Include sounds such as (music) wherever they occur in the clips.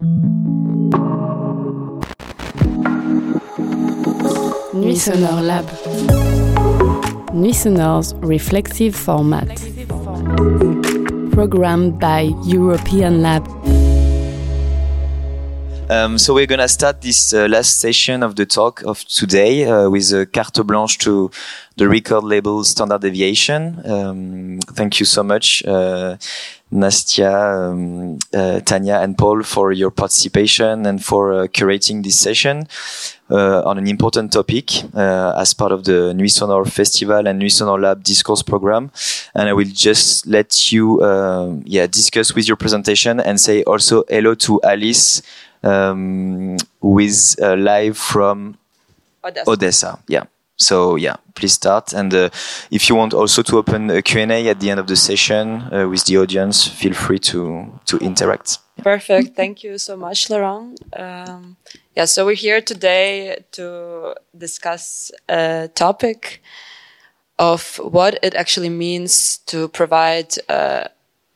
Nuits Sonores Lab. Nuits Sonores's reflexive format. Programmed by European Lab. Um, so we're gonna start this uh, last session of the talk of today uh, with a carte blanche to the record label Standard Deviation. Um, thank you so much, uh, Nastya, um, uh, Tanya, and Paul for your participation and for uh, curating this session uh, on an important topic as part of the Nuits Sonores Festival and Nuits Sonores Lab discourse program. And I will just let you, yeah, discuss with your presentation and say also hello to Alice um, with uh, live from Odessa. Odessa. Yeah. So yeah, please start. And uh, if you want also to open a Q&A at the end of the session uh, with the audience, feel free to to interact. Perfect. Thank you so much, Laurent. Um, yeah, so we're here today to discuss a topic of what it actually means to provide uh,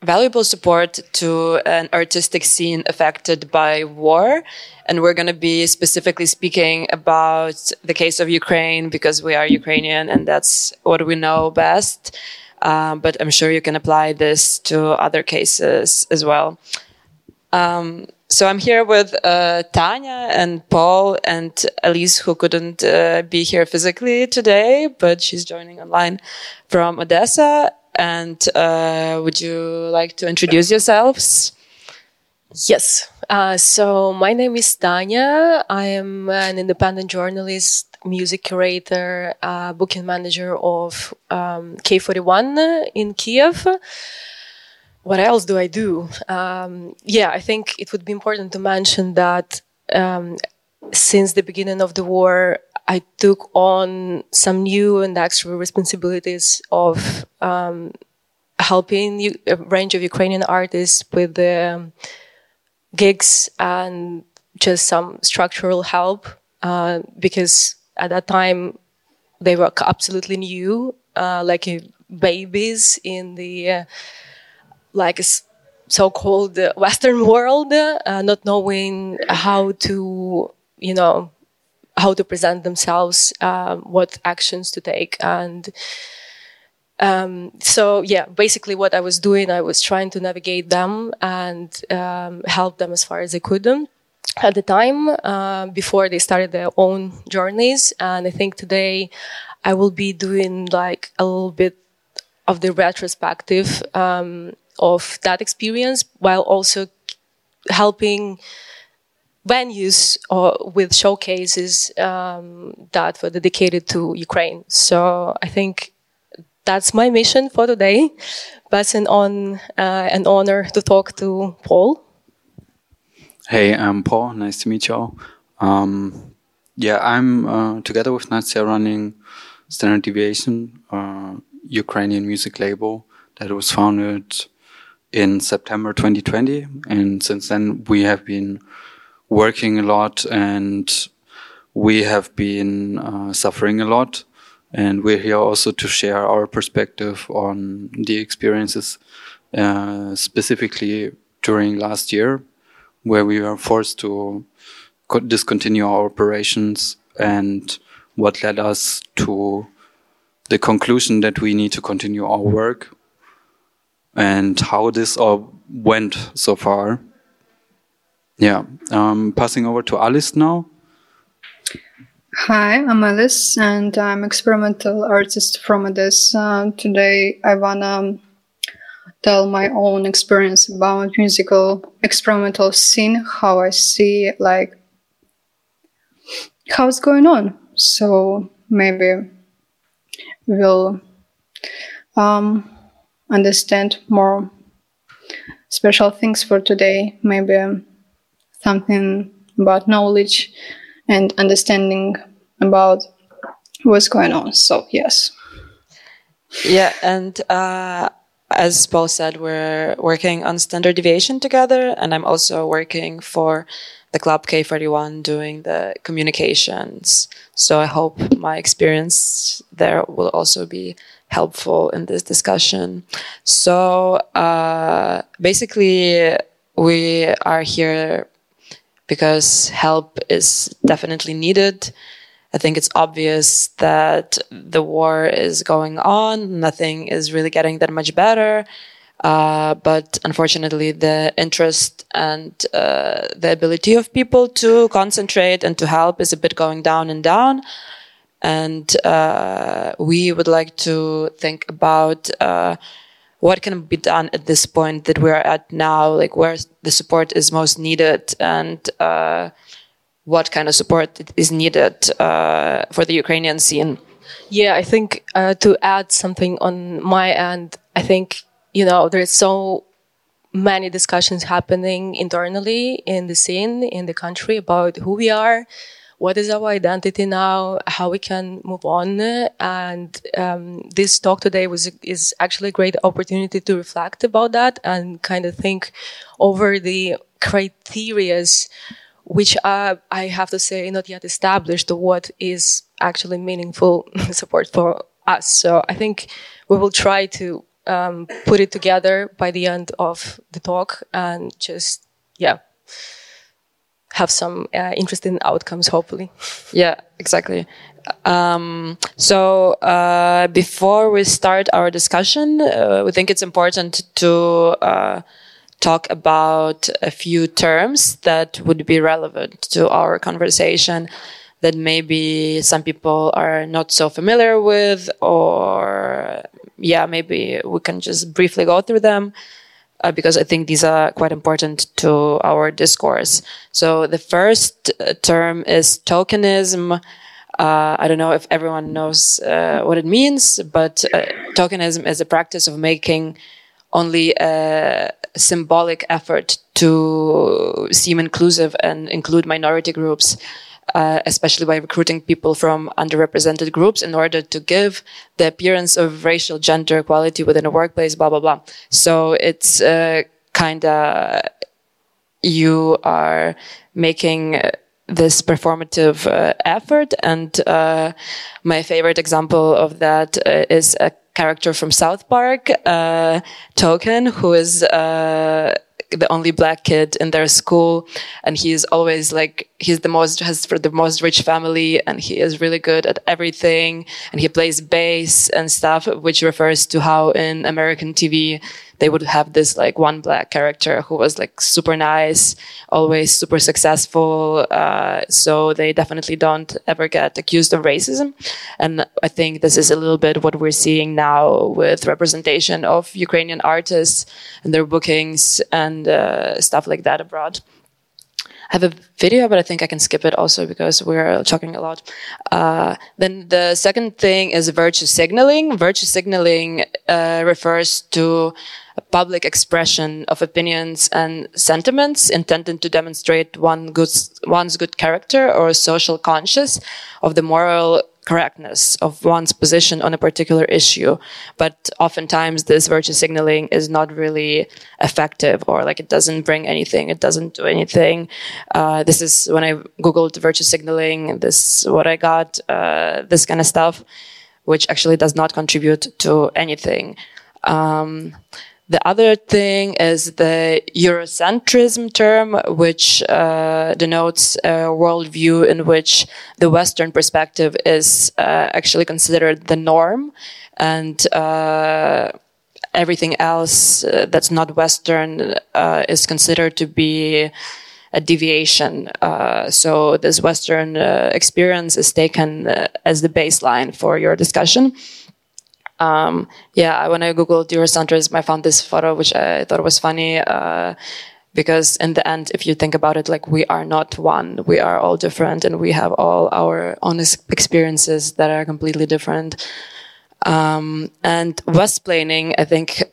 valuable support to an artistic scene affected by war. And we're going to be specifically speaking about the case of Ukraine because we are Ukrainian and that's what we know best. Um, but I'm sure you can apply this to other cases as well. Um, so I'm here with uh, Tanya and Paul and Elise, who couldn't uh, be here physically today, but she's joining online from Odessa. And uh, would you like to introduce yourselves? Yes. Uh, so my name is Tanya. I am an independent journalist, music curator, uh, booking manager of um, K41 in Kiev. What else do I do? Um, yeah, I think it would be important to mention that um, since the beginning of the war, I took on some new and extra responsibilities of um, helping a range of Ukrainian artists with the um, gigs and just some structural help uh, because at that time they were absolutely new, uh, like uh, babies in the uh, like so-called Western world, uh, not knowing how to, you know, how to present themselves, um, what actions to take, and um, so yeah, basically what I was doing, I was trying to navigate them and um, help them as far as I could. At the time, uh, before they started their own journeys, and I think today I will be doing like a little bit of the retrospective um, of that experience, while also helping venues or with showcases um, that were dedicated to Ukraine. So I think that's my mission for today. But an on uh, an honor to talk to Paul. Hey, I'm Paul. Nice to meet you all. Um, yeah, I'm uh, together with Nastya running Standard Deviation, uh, Ukrainian music label that was founded in September 2020, and since then we have been working a lot and we have been uh, suffering a lot. And we're here also to share our perspective on the experiences, uh, specifically during last year, where we were forced to discontinue our operations and what led us to the conclusion that we need to continue our work and how this all went so far. Yeah. Um, passing over to Alice now. Hi, I'm Alice, and I'm experimental artist from Odessa. Today, I wanna tell my own experience about musical experimental scene, how I see like how it's going on. So maybe we'll um, understand more special things for today. Maybe something about knowledge and understanding about what's going on. So, yes. Yeah, and uh, as Paul said, we're working on standard deviation together, and I'm also working for the Club K41 doing the communications. So I hope my experience there will also be helpful in this discussion. So uh, basically, we are here because help is definitely needed. I think it's obvious that the war is going on. Nothing is really getting that much better. Uh, but unfortunately, the interest and uh, the ability of people to concentrate and to help is a bit going down and down. And uh, we would like to think about uh, what can be done at this point that we're at now, like where the support is most needed and uh, what kind of support is needed uh, for the Ukrainian scene. Yeah, I think to add something on my end, I think you know, there's so many discussions happening internally in the scene, in the country about who we are, what is our identity now, how we can move on. And um, this talk today was is actually a great opportunity to reflect about that and kind of think over the criterias which are, I have to say, not yet established what is actually meaningful (laughs) support for us. So I think we will try to um, put it together by the end of the talk and just yeah have some uh, interesting outcomes hopefully yeah exactly um, so uh, before we start our discussion uh, we think it's important to uh, talk about a few terms that would be relevant to our conversation that maybe some people are not so familiar with or yeah, maybe we can just briefly go through them. Uh, because I think these are quite important to our discourse. So the first uh, term is tokenism. Uh, I don't know if everyone knows uh, what it means, but uh, tokenism is a practice of making only a symbolic effort to seem inclusive and include minority groups uh, especially by recruiting people from underrepresented groups in order to give the appearance of racial gender equality within a workplace, blah, blah, blah. So it's uh, kind of, you are making this performative uh, effort. And uh, my favorite example of that uh, is a character from South Park, uh, Token, who is the only black kid in their school and he's always like he's the most has for the most rich family and he is really good at everything and he plays bass and stuff which refers to how in american tv they would have this like one black character who was like super nice, always super successful. Uh, so they definitely don't ever get accused of racism. And I think this is a little bit what we're seeing now with representation of Ukrainian artists and their bookings and uh, stuff like that abroad. Have a video, but I think I can skip it also because we're talking a lot. Uh, then the second thing is virtue signaling. Virtue signaling uh, refers to a public expression of opinions and sentiments intended to demonstrate one good, one's good character or social conscience of the moral correctness of one's position on a particular issue. But oftentimes this virtue signaling is not really effective or like it doesn't bring anything. It doesn't do anything. Uh, this is when I Googled virtue signaling, this what I got, uh, this kind of stuff, which actually does not contribute to anything. Um, the other thing is the Eurocentrism term, which uh, denotes a worldview in which the Western perspective is uh, actually considered the norm, and uh, everything else uh, that's not Western uh, is considered to be a deviation. Uh, so this Western experience is taken as the baseline for your discussion. Um, yeah, when I googled Eurocentrism, I found this photo which I thought was funny. Uh, because in the end, if you think about it, like we are not one, we are all different, and we have all our own experiences that are completely different. Um, and Westsplaining, I think,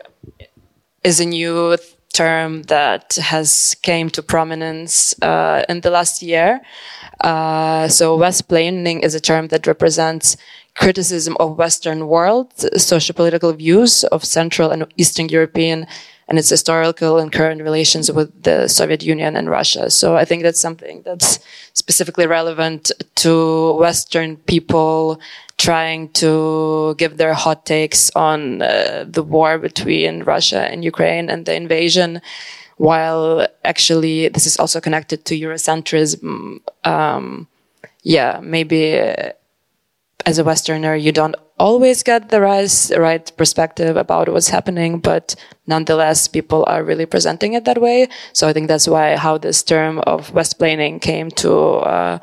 is a new term that has came to prominence uh, in the last year. Uh, so Westsplaining is a term that represents criticism of Western world, socio-political views of Central and Eastern European and its historical and current relations with the Soviet Union and Russia. So I think that's something that's specifically relevant to Western people trying to give their hot takes on uh, the war between Russia and Ukraine and the invasion while actually this is also connected to Eurocentrism. Um, yeah, maybe uh, as a Westerner, you don't always get the right, perspective about what's happening, but nonetheless, people are really presenting it that way. So I think that's why how this term of Westsplaining came to uh,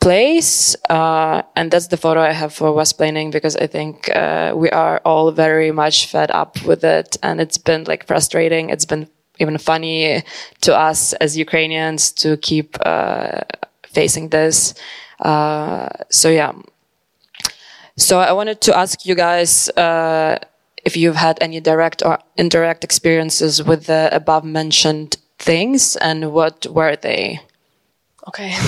place. Uh, and that's the photo I have for Westsplaining because I think uh, we are all very much fed up with it, and it's been like frustrating. It's been even funny to us as Ukrainians to keep uh, facing this. Uh, so yeah. So I wanted to ask you guys uh, if you've had any direct or indirect experiences with the above mentioned things and what were they? Okay, (laughs)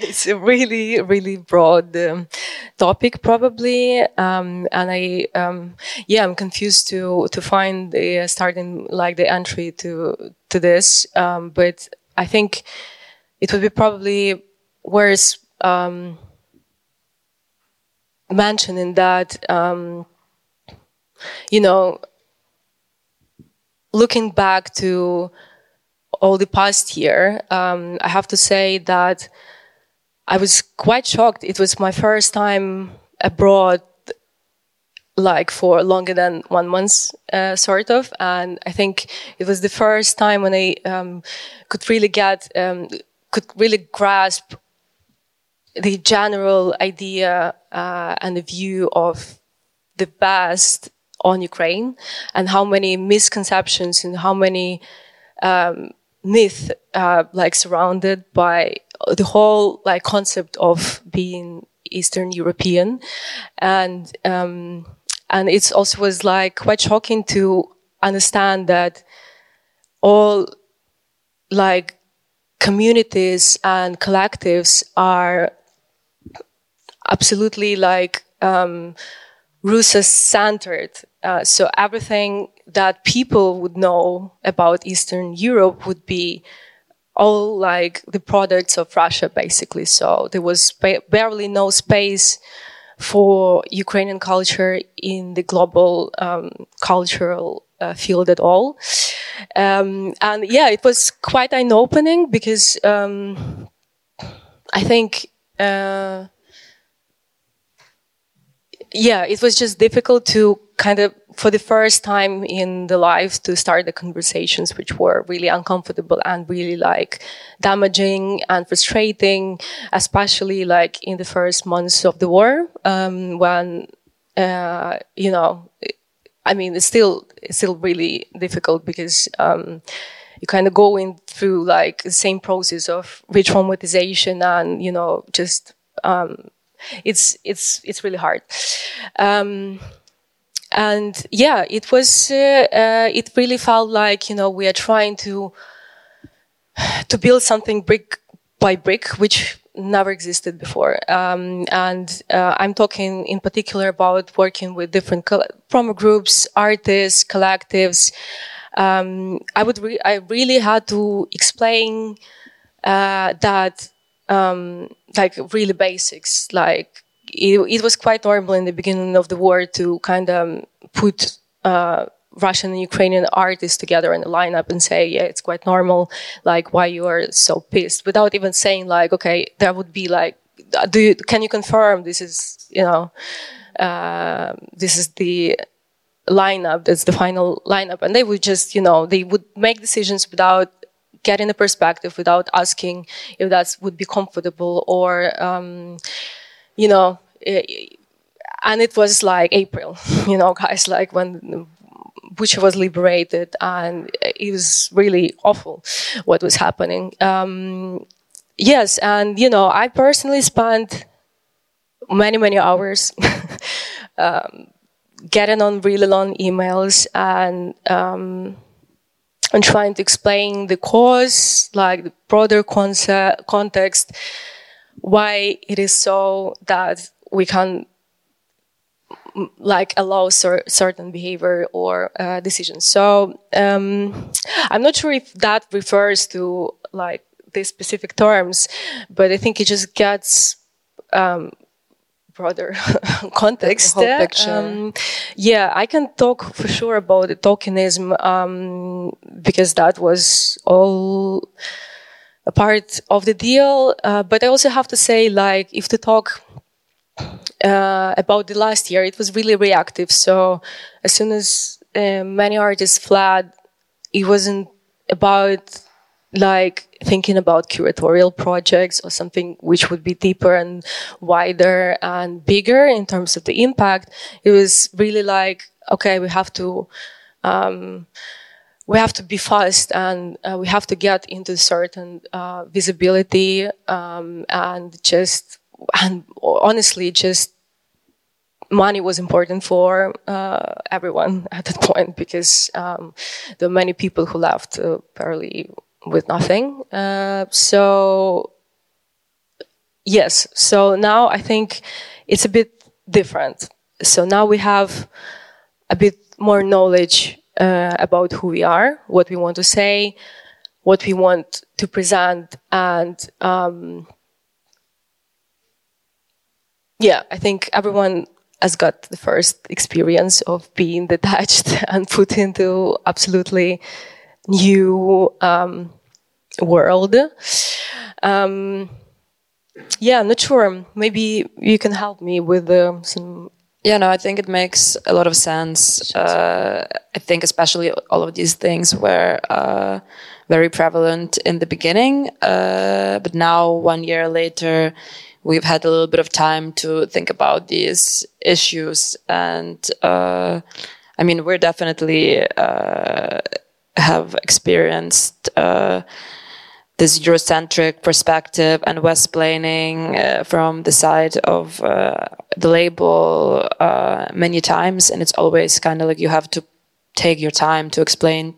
it's a really, really broad um, topic, probably, um, and I, um, yeah, I'm confused to to find the uh, starting like the entry to to this, um, but I think it would be probably worth um, mentioning that, um, you know, looking back to all the past year, um, I have to say that I was quite shocked. It was my first time abroad, like for longer than one month, uh, sort of. And I think it was the first time when I um, could really get, um, could really grasp the general idea uh, and the view of the past on Ukraine and how many misconceptions and how many um, myth uh, like surrounded by the whole like concept of being Eastern European, and um, and it also was like quite shocking to understand that all like communities and collectives are absolutely like um, centered. Uh, so everything that people would know about Eastern Europe would be all like the products of Russia, basically. So there was ba- barely no space for Ukrainian culture in the global um, cultural uh, field at all. Um, and yeah, it was quite eye opening because um, I think. Uh, yeah, it was just difficult to kind of, for the first time in the life, to start the conversations, which were really uncomfortable and really like damaging and frustrating, especially like in the first months of the war, um, when, uh, you know, I mean, it's still, it's still really difficult because, um, you kind of going through like the same process of re-traumatization and, you know, just, um, it's it's it's really hard. Um, and yeah, it was uh, uh, it really felt like you know we are trying to to build something brick by brick, which never existed before. Um, and uh, I'm talking in particular about working with different promo groups, artists, collectives. Um, I would re- I really had to explain uh, that um, like really basics. Like it, it, was quite normal in the beginning of the war to kind of put uh, Russian and Ukrainian artists together in a lineup and say, yeah, it's quite normal. Like why you are so pissed without even saying like, okay, that would be like, do you, can you confirm this is, you know, uh, this is the lineup, that's the final lineup. And they would just, you know, they would make decisions without getting the perspective without asking if that would be comfortable or, um, you know, it, and it was like April, (laughs) you know, guys, like when Bucha was liberated and it was really awful what was happening. Um, yes, and you know, I personally spent many, many hours (laughs) um, getting on really long emails and um, and trying to explain the cause, like the broader concept, context, why it is so that we can like allow cer- certain behavior or uh, decisions. So um, I'm not sure if that refers to like these specific terms, but I think it just gets um, broader (laughs) context. Picture. Um, yeah, I can talk for sure about the tokenism um, because that was all a part of the deal. Uh, but I also have to say, like, if to talk uh, about the last year, it was really reactive. So as soon as uh, many artists fled, it wasn't about like thinking about curatorial projects or something which would be deeper and wider and bigger in terms of the impact. It was really like, okay, we have to, um, we have to be fast and uh, we have to get into certain uh, visibility um, and just and honestly just money was important for uh, everyone (laughs) at that point because um, there were many people who left uh, barely with nothing. Uh, so yes, so now I think it's a bit different. So now we have a bit more knowledge uh, about who we are, what we want to say, what we want to present, and um, yeah, I think everyone has got the first experience of being detached (laughs) and put into absolutely new um, world. Um, yeah, I'm not sure. Maybe you can help me with uh, some. Yeah, no, I think it makes a lot of sense. Uh, I think especially all of these things were uh, very prevalent in the beginning, uh, but now one year later, we've had a little bit of time to think about these issues, and uh, I mean, we're definitely uh, have experienced this Eurocentric perspective and Westsplaining uh, from the side of uh, the label uh, many times, and it's always kind of like you have to take your time to explain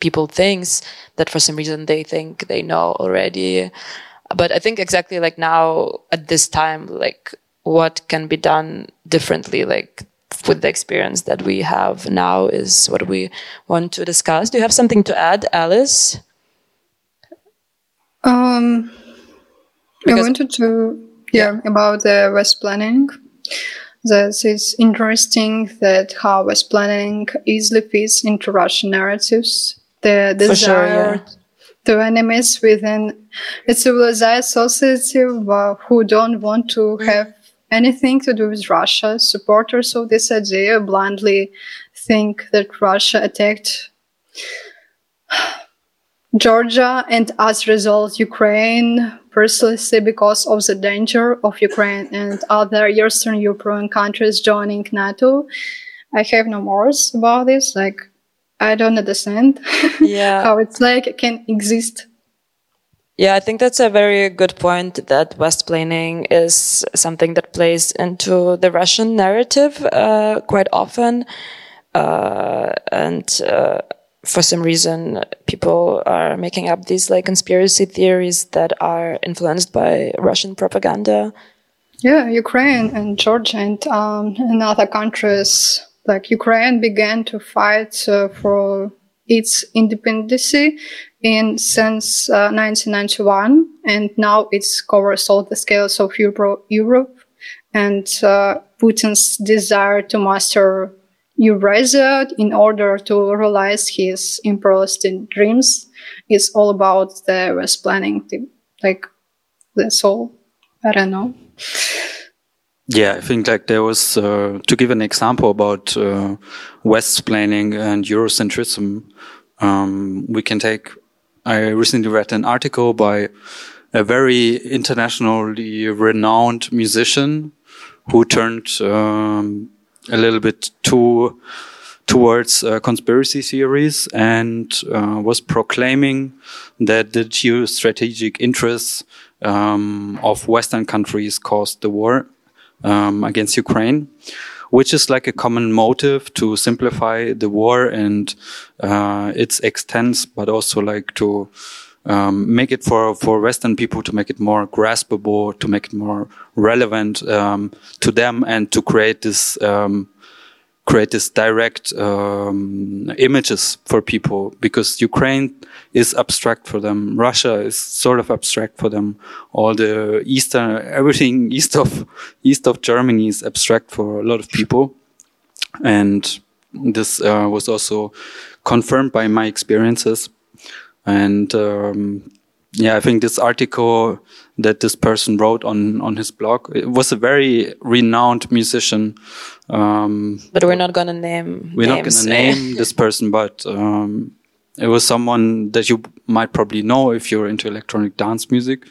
people things that for some reason they think they know already. But I think exactly like now at this time, like what can be done differently, like with the experience that we have now is what we want to discuss. Do you have something to add, Alice? Um, I wanted to, yeah, about the West planning. That it's interesting that how West planning easily fits into Russian narratives. The desire sure, yeah. to enemies within a civilized society who don't want to have anything to do with Russia. Supporters of this idea blindly think that Russia attacked Georgia and as a result Ukraine precisely because of the danger of Ukraine and other Eastern European countries joining NATO. I have no words about this. Like I don't understand (laughs) Yeah. how it's like it can exist. Yeah, I think that's a very good point that Westsplaining is something that plays into the Russian narrative uh, quite often. Uh, and uh, for some reason, people are making up these like conspiracy theories that are influenced by Russian propaganda. Yeah, Ukraine and Georgia and um, other countries like Ukraine began to fight uh, for its independence in since uh, 1991, and now it covers all the scales of Euro- Europe. And uh, Putin's desire to master Eurasia in order to realize his imperialist dreams is all about the Westsplaining. Like that's all. I don't know. Yeah, I think like there was uh, to give an example about uh, Westsplaining and Eurocentrism. Um, we can take. I recently read an article by a very internationally renowned musician who turned um, a little bit too towards uh, conspiracy theories and uh, was proclaiming that the geostrategic interests um, of Western countries caused the war um, against Ukraine, which is like a common motive to simplify the war and uh, its extents, but also like to um, make it for for Western people to make it more graspable, to make it more relevant um, to them, and to create this um, create this direct um, images for people because Ukraine is abstract for them. Russia is sort of abstract for them. All the eastern, everything (laughs) east of east of Germany is abstract for a lot of people, and this uh, was also confirmed by my experiences. And um, yeah, I think this article that this person wrote on on his blog it was a very renowned musician. Um, but we're not gonna name. We're names. not gonna name (laughs) this person, but um, it was someone that you might probably know if you're into electronic dance music,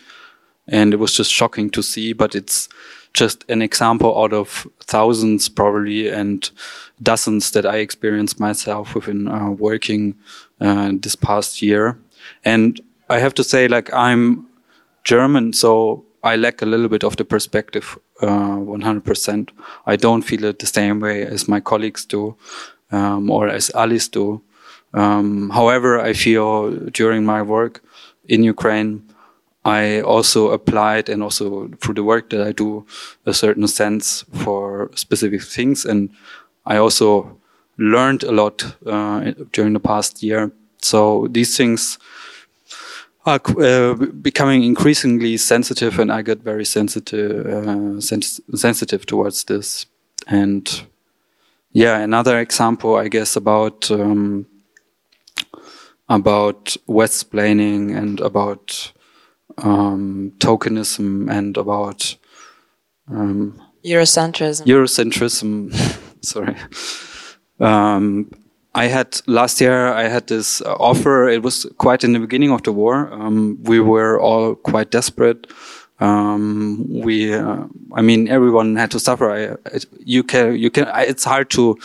and it was just shocking to see. But it's just an example out of thousands, probably, and dozens that I experienced myself within uh, working uh, this past year, and I have to say, like, I'm German, so I lack a little bit of the perspective, uh, 100%. I don't feel it the same way as my colleagues do, um, or as Alice do. Um, however, I feel during my work in Ukraine, I also applied and also through the work that I do a certain sense for specific things. And I also learned a lot uh, during the past year. So these things are uh, becoming increasingly sensitive, and I get very sensitive, uh, sens sensitive towards this. And yeah, another example, I guess, about um, about Westsplaining and about um, tokenism and about um, Eurocentrism. Eurocentrism. (laughs) sorry. Um, I had last year. I had this offer. It was quite in the beginning of the war. Um, we were all quite desperate. Um, we, uh, I mean, everyone had to suffer. I, it, you can, you can. I, it's hard to,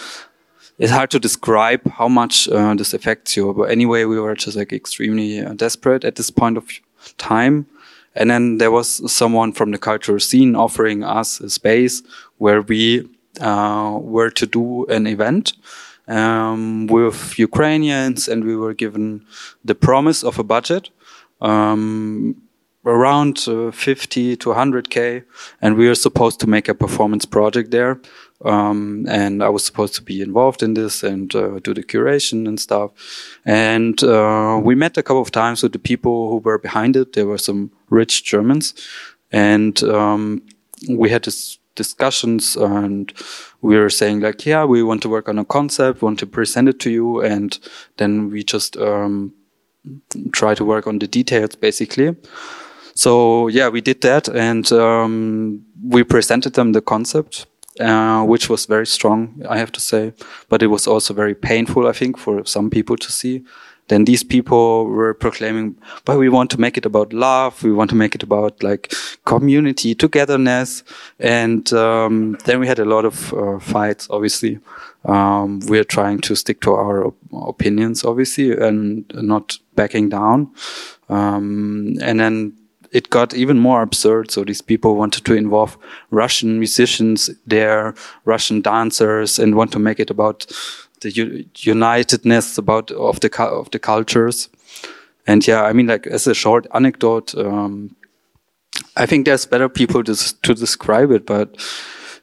it's hard to describe how much uh, this affects you. But anyway, we were just like extremely uh, desperate at this point of time. And then there was someone from the cultural scene offering us a space where we uh, were to do an event um, with Ukrainians, and we were given the promise of a budget um, around uh, 50 to 100k, and we were supposed to make a performance project there. Um, and I was supposed to be involved in this and uh, do the curation and stuff. And uh, we met a couple of times with the people who were behind it. There were some rich Germans, and um, we had this discussions and we were saying like, yeah, we want to work on a concept, want to present it to you. And then we just, um, try to work on the details basically. So yeah, we did that and, um, we presented them the concept. Uh, which was very strong, I have to say, but it was also very painful, I think, for some people to see then these people were proclaiming, but we want to make it about love. We want to make it about like community, togetherness. And, um, then we had a lot of uh, fights, obviously. Um, we're trying to stick to our op opinions, obviously, and not backing down. Um, and then it got even more absurd. So these people wanted to involve Russian musicians there, Russian dancers, and want to make it about the unitedness about of the of the cultures. And yeah, I mean, like as a short anecdote, um, I think there's better people to, to describe it, but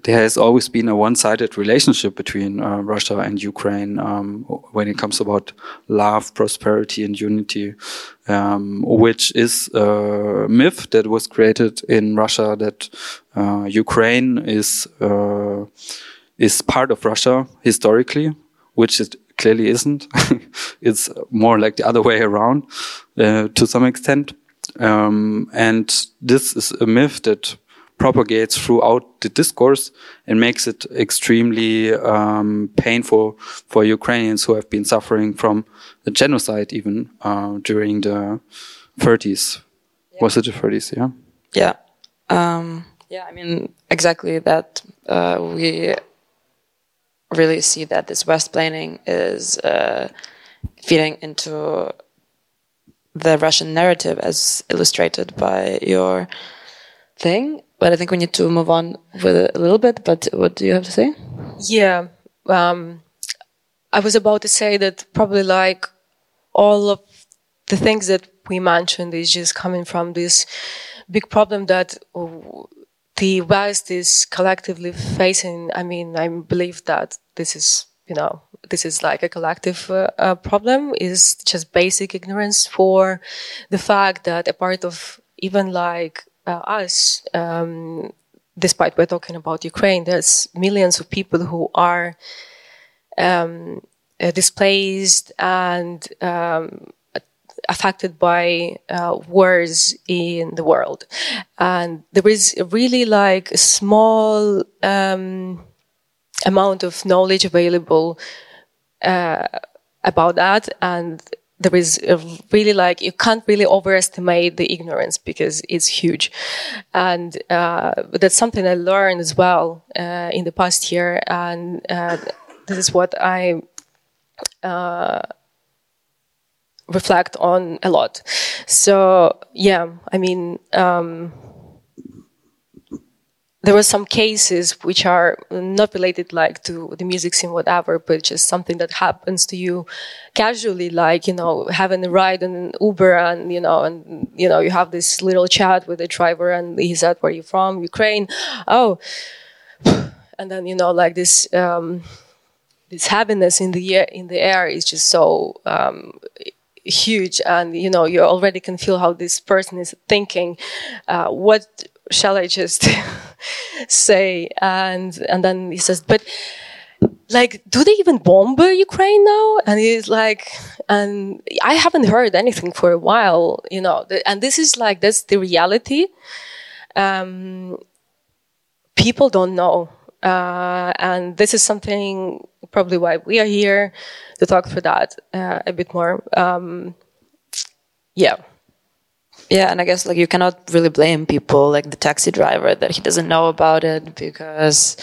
there has always been a one-sided relationship between uh, Russia and Ukraine um, when it comes about love, prosperity, and unity, um, which is a myth that was created in Russia that uh, Ukraine is uh, is part of Russia historically, which it clearly isn't. (laughs) it's more like the other way around uh, to some extent. Um, and this is a myth that propagates throughout the discourse and makes it extremely um, painful for Ukrainians who have been suffering from the genocide even uh, during the 30s. Yeah. Was it the 30s? Yeah. Yeah. Um, yeah. I mean, exactly that. Uh, we really see that this Westsplaining is uh, feeding into the Russian narrative as illustrated by your thing. But I think we need to move on with it a little bit. But what do you have to say? Yeah. Um, I was about to say that probably like all of the things that we mentioned is just coming from this big problem that the West is collectively facing. I mean, I believe that this is, you know, this is like a collective uh, uh, problem is just basic ignorance for the fact that a part of even like us, um, despite we're talking about Ukraine, there's millions of people who are um, uh, displaced and um, affected by uh, wars in the world. And there is really like a small um, amount of knowledge available uh, about that. And there is really like, you can't really overestimate the ignorance because it's huge. And uh, that's something I learned as well uh, in the past year. And uh, this is what I uh, reflect on a lot. So yeah, I mean, um, there were some cases which are not related like to the music scene, whatever, but just something that happens to you casually, like, you know, having a ride in an Uber and, you know, and, you know, you have this little chat with the driver and he said, where are you from? Ukraine. Oh, (sighs) and then, you know, like this, um, this happiness in the air, in the air is just so, um, huge and you know you already can feel how this person is thinking uh, what shall i just (laughs) say and and then he says but like do they even bomb ukraine now and he's like and i haven't heard anything for a while you know and this is like that's the reality um, people don't know uh, and this is something probably why we are here to talk through that uh, a bit more. Um, yeah. Yeah, and I guess like you cannot really blame people like the taxi driver that he doesn't know about it because,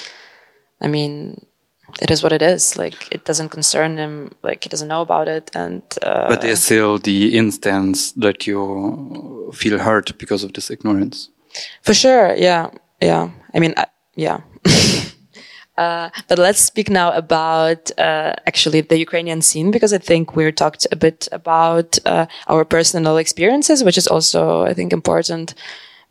I mean, it is what it is. Like it doesn't concern him. Like he doesn't know about it, and. Uh, but there's still the instance that you feel hurt because of this ignorance. For sure, yeah, yeah. I mean, I, yeah. (laughs) Uh, but let's speak now about uh, actually the Ukrainian scene because I think we talked a bit about uh, our personal experiences, which is also I think important.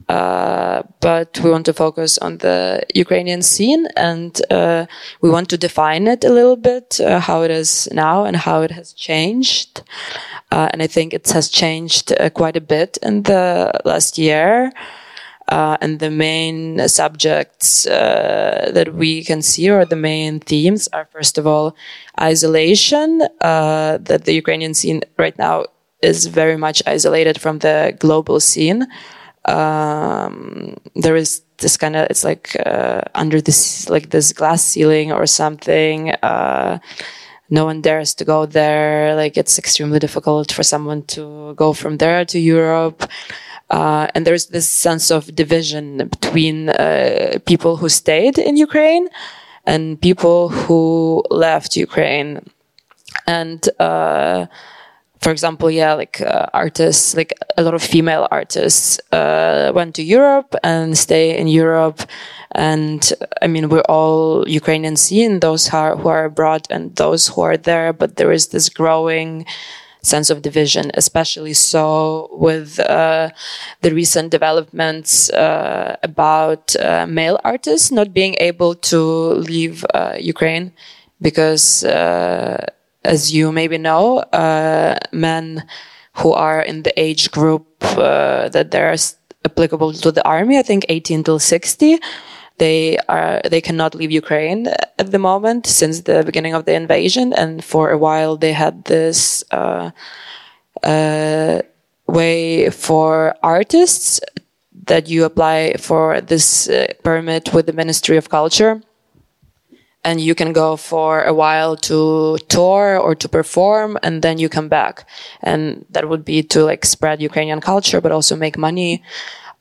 Uh, but we want to focus on the Ukrainian scene and uh, we want to define it a little bit, how it is now and how it has changed. and I think it has changed quite a bit in the last year. Uh, and the main subjects uh, that we can see, or the main themes, are first of all isolation. Uh, that the Ukrainian scene right now is very much isolated from the global scene. Um, there is this kind of it's like uh, under this like this glass ceiling or something. Uh, no one dares to go there. Like it's extremely difficult for someone to go from there to Europe. Uh, and there's this sense of division between uh, people who stayed in Ukraine and people who left Ukraine. And, uh, for example, yeah, like uh, artists, like a lot of female artists uh, went to Europe and stay in Europe. And I mean, we're all Ukrainian scene, those who are, who are abroad and those who are there, but there is this growing sense of division, especially so with uh, the recent developments uh, about uh, male artists not being able to leave uh, Ukraine because, uh, as you maybe know, uh, men who are in the age group that they're applicable to the army, I think 18 till 60, they are they cannot leave Ukraine at the moment since the beginning of the invasion, and for a while they had this uh, uh, way for artists that you apply for this uh, permit with the Ministry of Culture. And you can go for a while to tour or to perform, and then you come back. And that would be to like spread Ukrainian culture, but also make money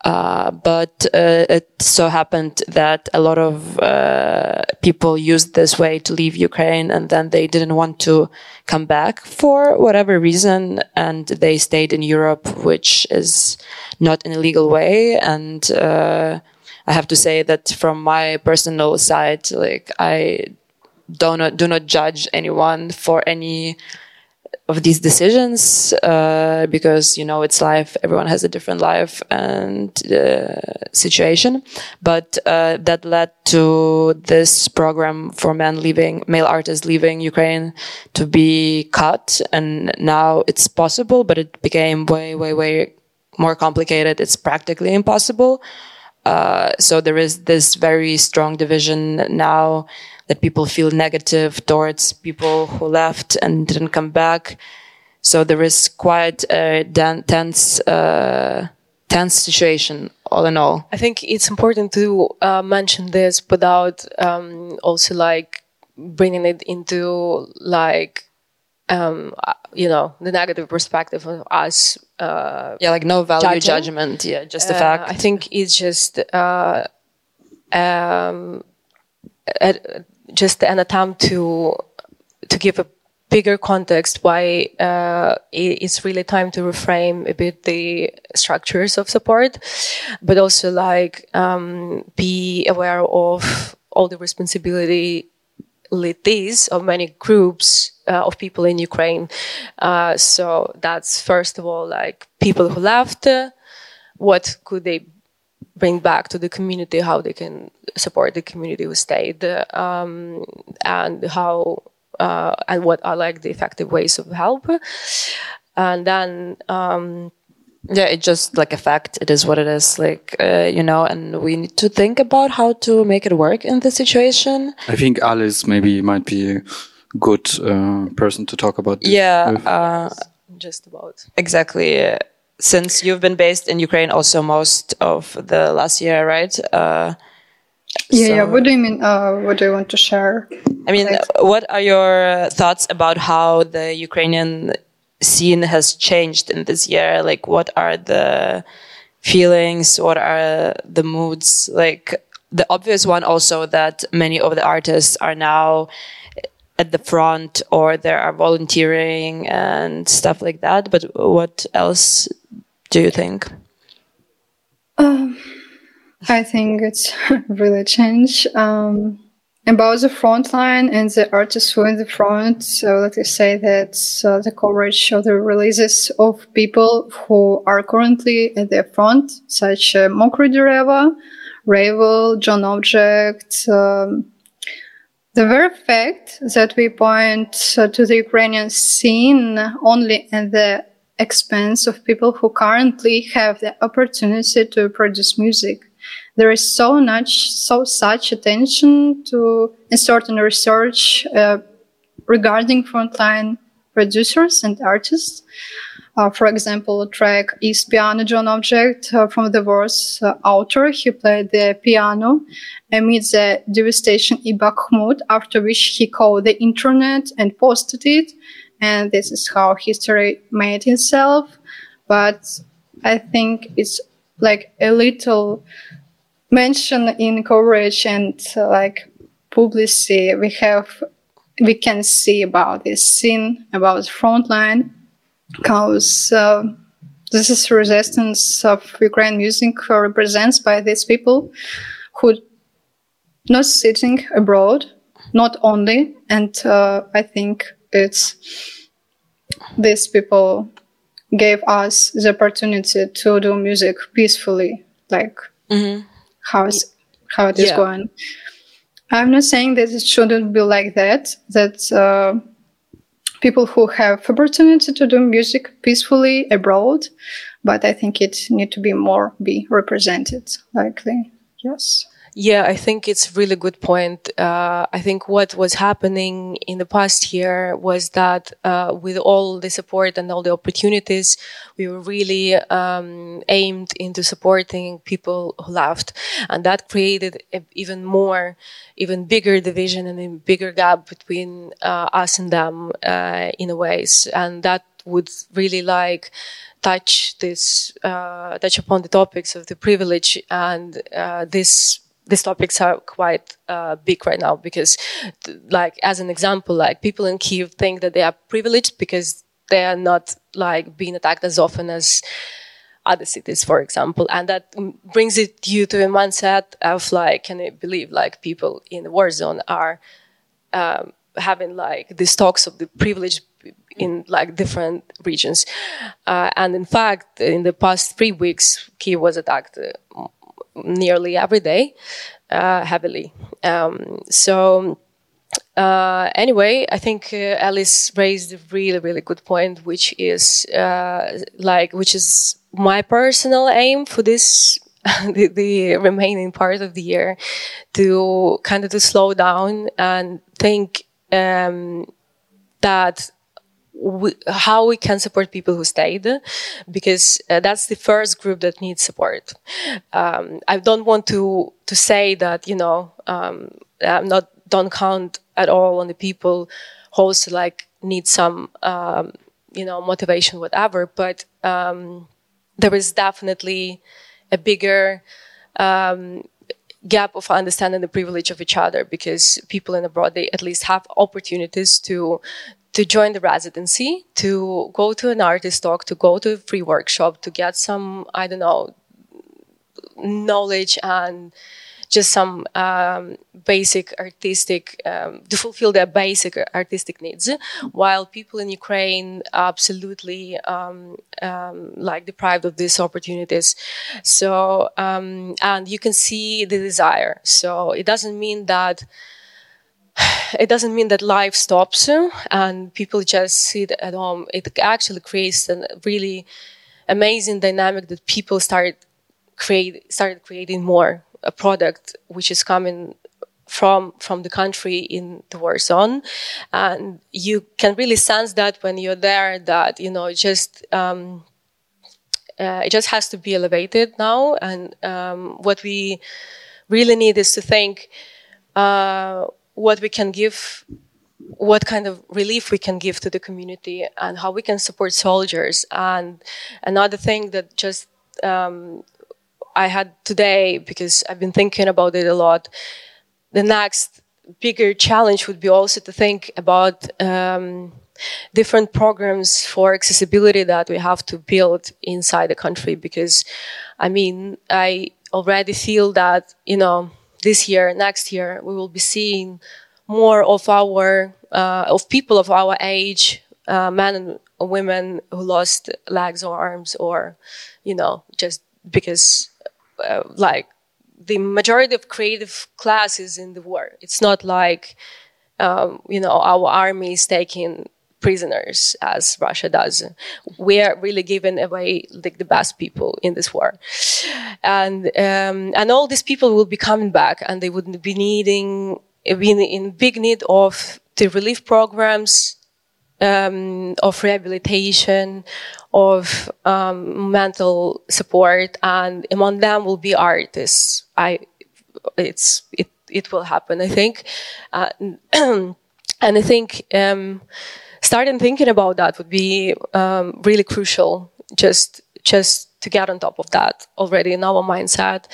uh, but uh, it so happened that a lot of uh, people used this way to leave Ukraine and then they didn't want to come back for whatever reason and they stayed in Europe, which is not in a legal way. And uh, I have to say that from my personal side, like I do not, do not judge anyone for any of these decisions uh, because you know it's life. Everyone has a different life and uh, situation. But uh, that led to this program for men leaving male artists leaving ukraine to be cut. And now it's possible but it became way way way more complicated. It's practically impossible. Uh, so there is this very strong division now that people feel negative towards people who left and didn't come back. So there is quite a tense, uh, tense situation all in all. I think it's important to uh, mention this without um, also like bringing it into like um, uh, you know the negative perspective of us. Uh, yeah, like no value judging. judgment. Yeah, just the uh, fact. I think it's just uh, um, just an attempt to to give a bigger context why uh, it's really time to reframe a bit the structures of support, but also like um, be aware of all the responsibility this of many groups uh, of people in Ukraine. Uh, so that's first of all like people who left. What could they bring back to the community? How they can support the community who stayed, um, and how uh, and what are like the effective ways of help. And then. Um, yeah it's just like a fact it is what it is like uh, you know and we need to think about how to make it work in the situation i think alice maybe might be a good uh, person to talk about this yeah uh, just about exactly since you've been based in ukraine also most of the last year right uh, yeah, so, yeah. What do you mean? Uh, what do you want to share? I mean, like, what are your thoughts about how the Ukrainian scene has changed in this year? Like, what are the feelings? What are the moods? Like, the obvious one also that many of the artists are now at the front or they are volunteering and stuff like that. But what else do you think? Um, I think it's (laughs) really changed. Um, about the front line and the artists who are in the front, so let us say that uh, the coverage of the releases of people who are currently at the front, such as uh, Dereva, Ravel, John Object, um, the very fact that we point uh, to the Ukrainian scene only at the expense of people who currently have the opportunity to produce music there is so much, so such attention to a certain research uh, regarding frontline producers and artists. Uh, for example, track is Piano John Object uh, from the Wars uh, author. He played the piano amid the devastation in Bakhmut, after which he called the internet and posted it. And this is how history made itself. But I think it's like a little mention in coverage and uh, like publicity we have we can see about this scene about the front line because uh, this is resistance of Ukraine music represents by these people who not sitting abroad not only and uh, I think it's these people gave us the opportunity to do music peacefully like mm-hmm how's how it is yeah. going. I'm not saying that it shouldn't be like that. That uh, people who have opportunity to do music peacefully abroad, but I think it need to be more be represented. Likely, yes. Yeah, I think it's really good point. Uh, I think what was happening in the past year was that uh, with all the support and all the opportunities, we were really um, aimed into supporting people who left, and that created even more, even bigger division and a bigger gap between uh, us and them uh, in a ways, and that would really like touch this, uh, touch upon the topics of the privilege and uh, this these topics are quite uh, big right now because, like, as an example, like people in Kiev think that they are privileged because they are not like being attacked as often as other cities, for example, and that brings it you to a mindset of like, can you believe like people in the war zone are um, having like these talks of the privilege in like different regions. Uh, and in fact, in the past three weeks, Kiev was attacked uh, nearly every day, uh, heavily. Um, so. Uh, anyway, I think uh, Alice raised a really, really good point, which is uh, like, which is my personal aim for this (laughs) the, the, remaining part of the year to kind of to slow down and think um, that we, how we can support people who stayed because uh, that's the first group that needs support. Um, i don't want to to say that you know um, i'm not don't count at all on the people who also like need some um, you know motivation whatever but um, there is definitely a bigger um, gap of understanding the privilege of each other because people in abroad they at least have opportunities to to join the residency, to go to an artist talk, to go to a free workshop, to get some I don't know knowledge and just some um, basic artistic um, to fulfill their basic artistic needs. While people in ukraine absolutely um, um like deprived of these opportunities. So um, and you can see the desire. So it doesn't mean that (sighs) it doesn't mean that life stops and people just sit at home. It actually creates a really amazing dynamic that people start create started creating more a product which is coming from from the country in the war zone. And you can really sense that when you're there that you know just um, uh, it just has to be elevated now. And um, what we really need is to think uh, what we can give what kind of relief we can give to the community and how we can support soldiers and another thing that just um, I had today because I've been thinking about it a lot. The next bigger challenge would be also to think about um, different programs for accessibility that we have to build inside the country because I mean, I already feel that, you know, this year, next year, we will be seeing more of our, uh, of people of our age, uh, men and women who lost legs or arms or, you know, just because uh, like the majority of creative classes in the war. It's not like um, you know our army is taking prisoners as Russia does. We are really giving away like the best people in this war, and um, and all these people will be coming back, and they would be needing be in big need of the relief programs, um, of rehabilitation, of um, mental support, and among them will be artists. I, it's it it will happen. I think, uh, (clears throat) and I think um, starting thinking about that would be um, really crucial. Just just to get on top of that already in our mindset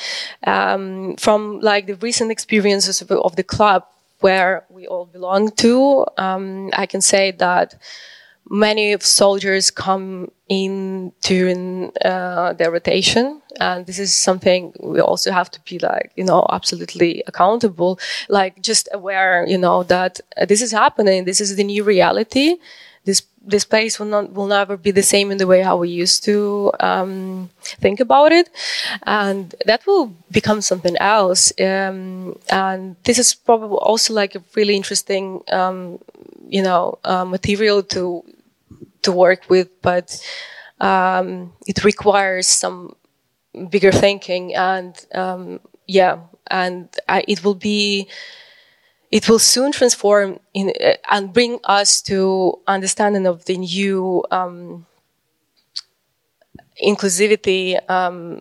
um, from like the recent experiences of, of, the club where we all belong to um, i can say that many soldiers come in during uh, their rotation. And this is something we also have to be like you know absolutely accountable. Like just aware you know that this is happening. This is the new reality. This this place will not will never be the same in the way how we used to um, think about it, and that will become something else. Um, and this is probably also like a really interesting, um, you know, uh, material to to work with, but um, it requires some bigger thinking and um, yeah, and I, it will be it will soon transform in, uh, and bring us to understanding of the new um, inclusivity um,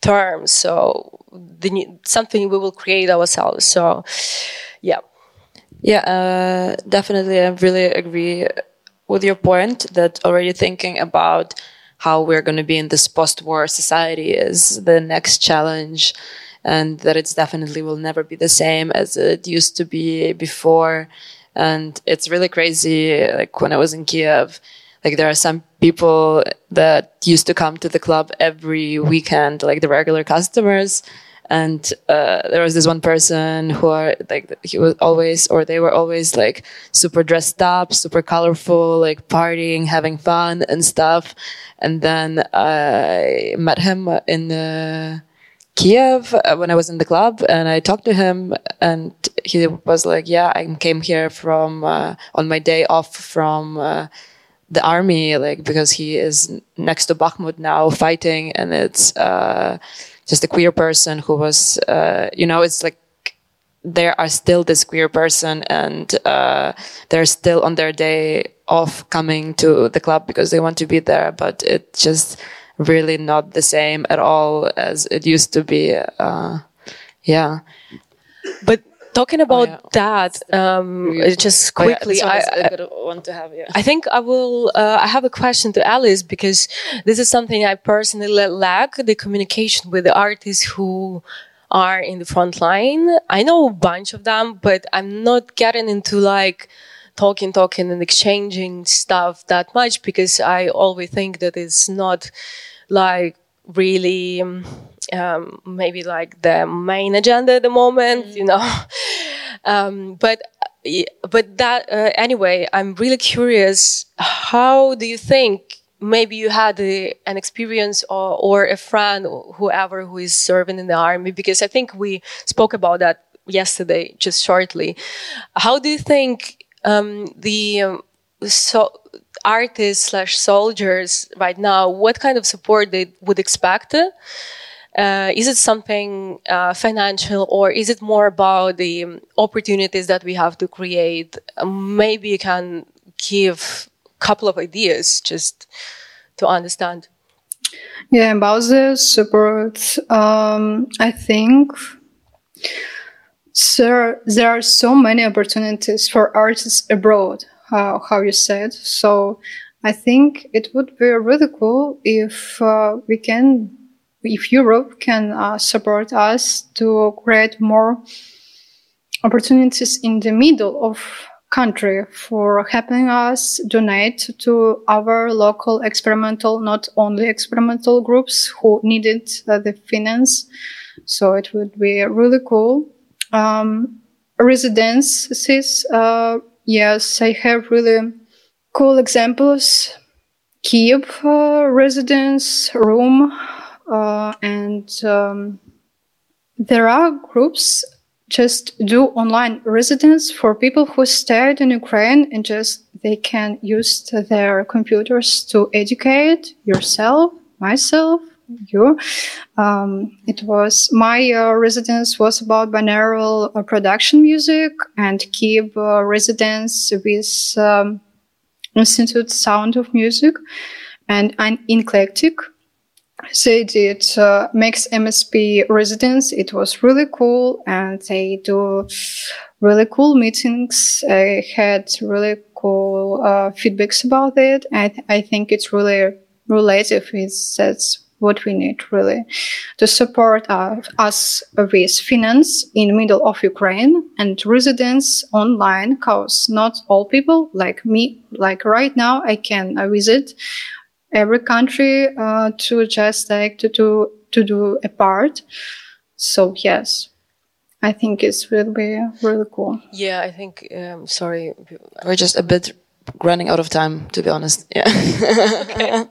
terms. So the new, something we will create ourselves. So, yeah. Yeah, uh, definitely. I really agree with your point that already thinking about how we're going to be in this post-war society is the next challenge and that it's definitely will never be the same as it used to be before. And it's really crazy. Like when I was in Kiev, like there are some people that used to come to the club every weekend, like the regular customers. And uh, there was this one person who are like he was always or they were always like super dressed up super colorful like partying having fun and stuff. And then i met him in uh, kiev uh, when i was in the club and i talked to him and he was like yeah i came here from uh, on my day off from uh, the army like because he is next to bakhmut now fighting and it's just a queer person who was, uh, you know, it's like there are still this queer person and uh, they're still on their day off coming to the club because they want to be there, but it's just really not the same at all as it used to be. Uh, yeah. But talking about oh, yeah. that, um, just quickly, oh, yeah, I, want to have. Yeah. I think I will. Uh, I have a question to Alice because this is something I personally lack: the communication with the artists who are in the front line. I know a bunch of them, but I'm not getting into like talking, talking, and exchanging stuff that much because I always think that it's not like really. Um, maybe like the main agenda at the moment, you know. (laughs) um, but but that uh, anyway, I'm really curious. How do you think? Maybe you had a, an experience or, or a friend, or whoever who is serving in the army, because I think we spoke about that yesterday, just shortly. How do you think um, the um, so artists slash soldiers right now? What kind of support they would expect? Uh, is it something uh, financial or is it more about the um, opportunities that we have to create? Um, maybe you can give a couple of ideas just to understand. Yeah, about the support, um, I think sir, there are so many opportunities for artists abroad, uh, how you said. So I think it would be really cool if uh, we can if Europe can uh, support us to create more opportunities in the middle of country for helping us donate to our local experimental, not only experimental groups who needed uh, the finance. So it would be really cool. Um, residences, uh, yes, I have really cool examples. Kiev uh, residence room uh, and um, there are groups just do online residence for people who stayed in Ukraine and just they can use their computers to educate yourself, myself, you. Um, it was my uh, residence was about binaural uh, production music and Kiev uh, residence with um, Institute Sound of Music and an eclectic they did uh, MSP residence. It was really cool, and they do really cool meetings. I had really cool uh, feedbacks about it. I, th- I think it's really relative. It's that's what we need really to support uh, us with finance in middle of Ukraine and residence online. Cause not all people like me, like right now, I can uh, visit every country uh, to just like to do to do a part. So yes, I think it's really really cool. Yeah, I think. Um, sorry, we're just a bit running out of time, to be honest. Yeah. okay.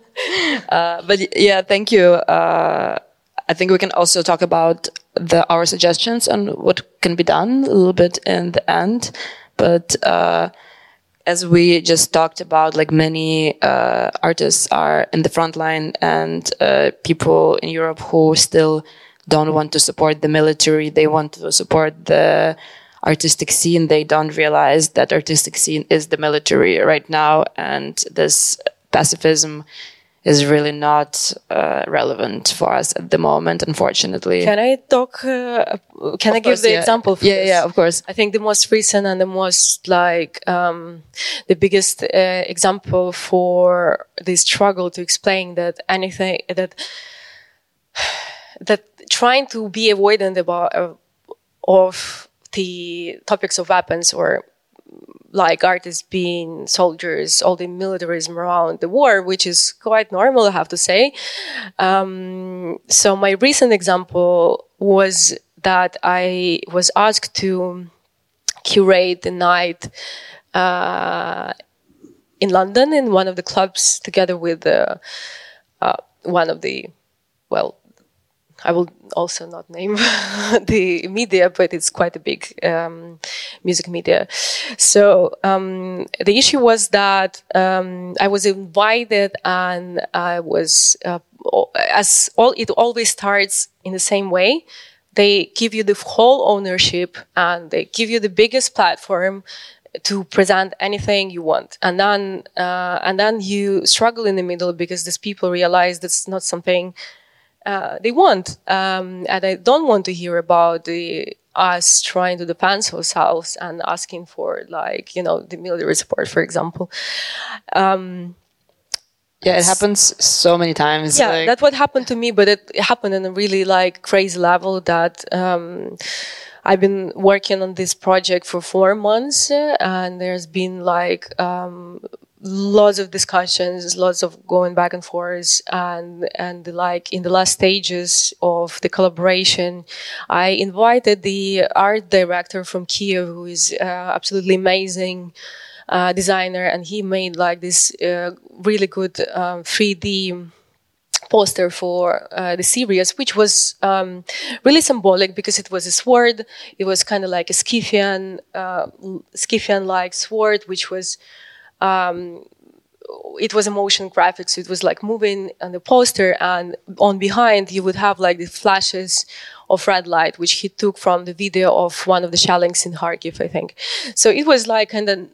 uh, but yeah, thank you. Uh, I think we can also talk about the our suggestions on what can be done a little bit in the end, but. Uh, as we just talked about, like many uh, artists are in the front line and uh, people in Europe who still don't want to support the military. They want to support the artistic scene. They don't realize that artistic scene is the military right now. And this pacifism is really not uh, relevant for us at the moment, unfortunately. Can I talk? Uh, can of I give course, the yeah. example? yeah, this? yeah, of course. I think the most recent and the most like um, the biggest uh, example for this struggle to explain that anything that (sighs) that trying to be avoidant about uh, of the topics of weapons or like artists being soldiers, all the militarism around the war, which is quite normal, I have to say. Um, so my recent example was that I was asked to curate the night uh, in London in one of the clubs together with uh, uh, one of the, well, I will also not name (laughs) the media, but it's quite a big um, music media. So um, the issue was that um, I was invited, and I was uh, as all it always starts in the same way. They give you the whole ownership, and they give you the biggest platform to present anything you want and then uh, and then you struggle in the middle because these people realize that's not something uh, they want um, and i don't want to hear about the us trying to defend ourselves and asking for like you know the military support for example um, yeah it happens so many times yeah like. that's what happened to me but it happened in a really like crazy level that um, I've been working on this project for four months, uh, and there's been like um, lots of discussions, lots of going back and forth, and and like in the last stages of the collaboration, I invited the art director from Kiev, who is uh, absolutely amazing. Uh, designer and he made like this uh, really good um, 3D poster for uh, the series, which was um, really symbolic because it was a sword. It was kind of like a Scythian, uh, Scythian-like sword, which was. Um, it was a motion graphics. It was like moving on the poster, and on behind you would have like the flashes of red light, which he took from the video of one of the shellings in Kharkiv, I think. So it was like kind of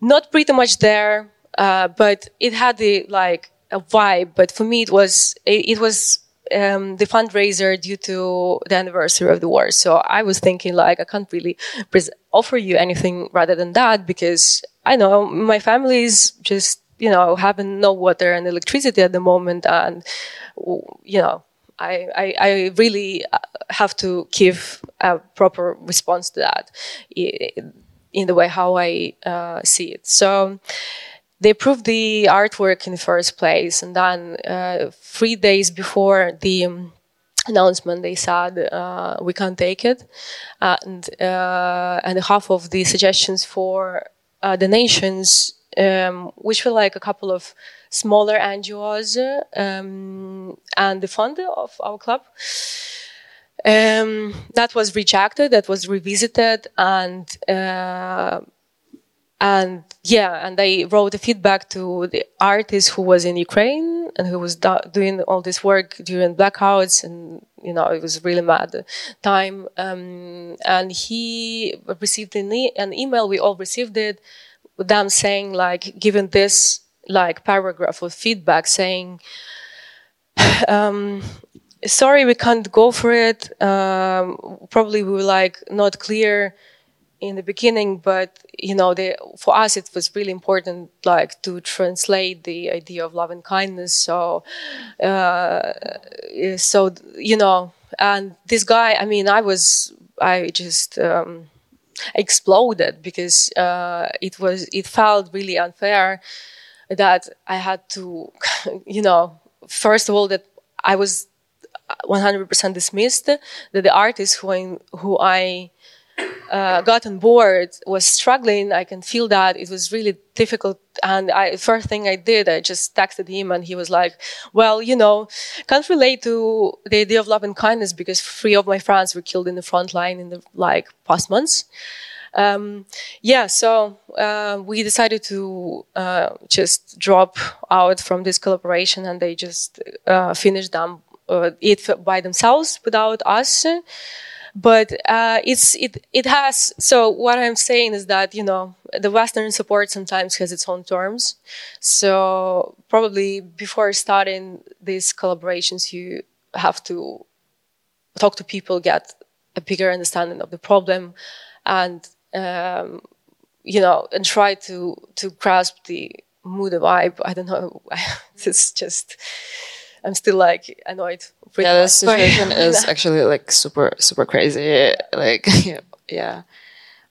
not pretty much there, uh, but it had the like a vibe, but for me it was it, it was um, the fundraiser due to the anniversary of the war. So I was thinking like I can't really pres- offer you anything rather than that because I know my family is just you know having no water and electricity at the moment, and you know. I, I, I really uh, have to give a proper response to that in the way how I uh, see it. So, they approved the artwork in the first place, and then uh, three days before the um, announcement, they said uh, we can't take it, and uh, and half of the suggestions for uh, donations, um, which were like a couple of smaller NGOs, um, and the fund of our club. Um, that was rejected. That was revisited, and uh, and yeah, and I wrote a feedback to the artist who was in Ukraine and who was do- doing all this work during blackouts, and you know it was really mad time. Um, and he received an, e- an, email. We all received it. Them saying like, given this like paragraph of feedback, saying. (sighs) Um, sorry, we can't go for it. Um, probably we were like not clear in the beginning, but you know, the, for us it was really important, like to translate the idea of love and kindness. So, uh, so you know, and this guy, I mean, I was, I just um, exploded because uh, it was, it felt really unfair that I had to, (laughs) you know, first of all that I was 100% dismissed, that the artist who I, who I uh, got on board was struggling. I can feel that it was really difficult. And I, first thing I did, I just texted him and he was like, well, you know, can't relate to the idea of love and kindness because three of my friends were killed in the front line in the like past months. Um, yeah, so uh, we decided to uh, just drop out from this collaboration and they just uh, finished them uh, it by themselves without us but uh, it's it it has so what i'm saying is that you know the western support sometimes has its own terms. So probably before starting these collaborations you have to talk to people get a bigger understanding of the problem and um, you know and try to to grasp the mood vibe. I don't know. (laughs) It's just i'm still like annoyed yeah, the situation is (laughs) actually like super super crazy. Like (laughs) yeah,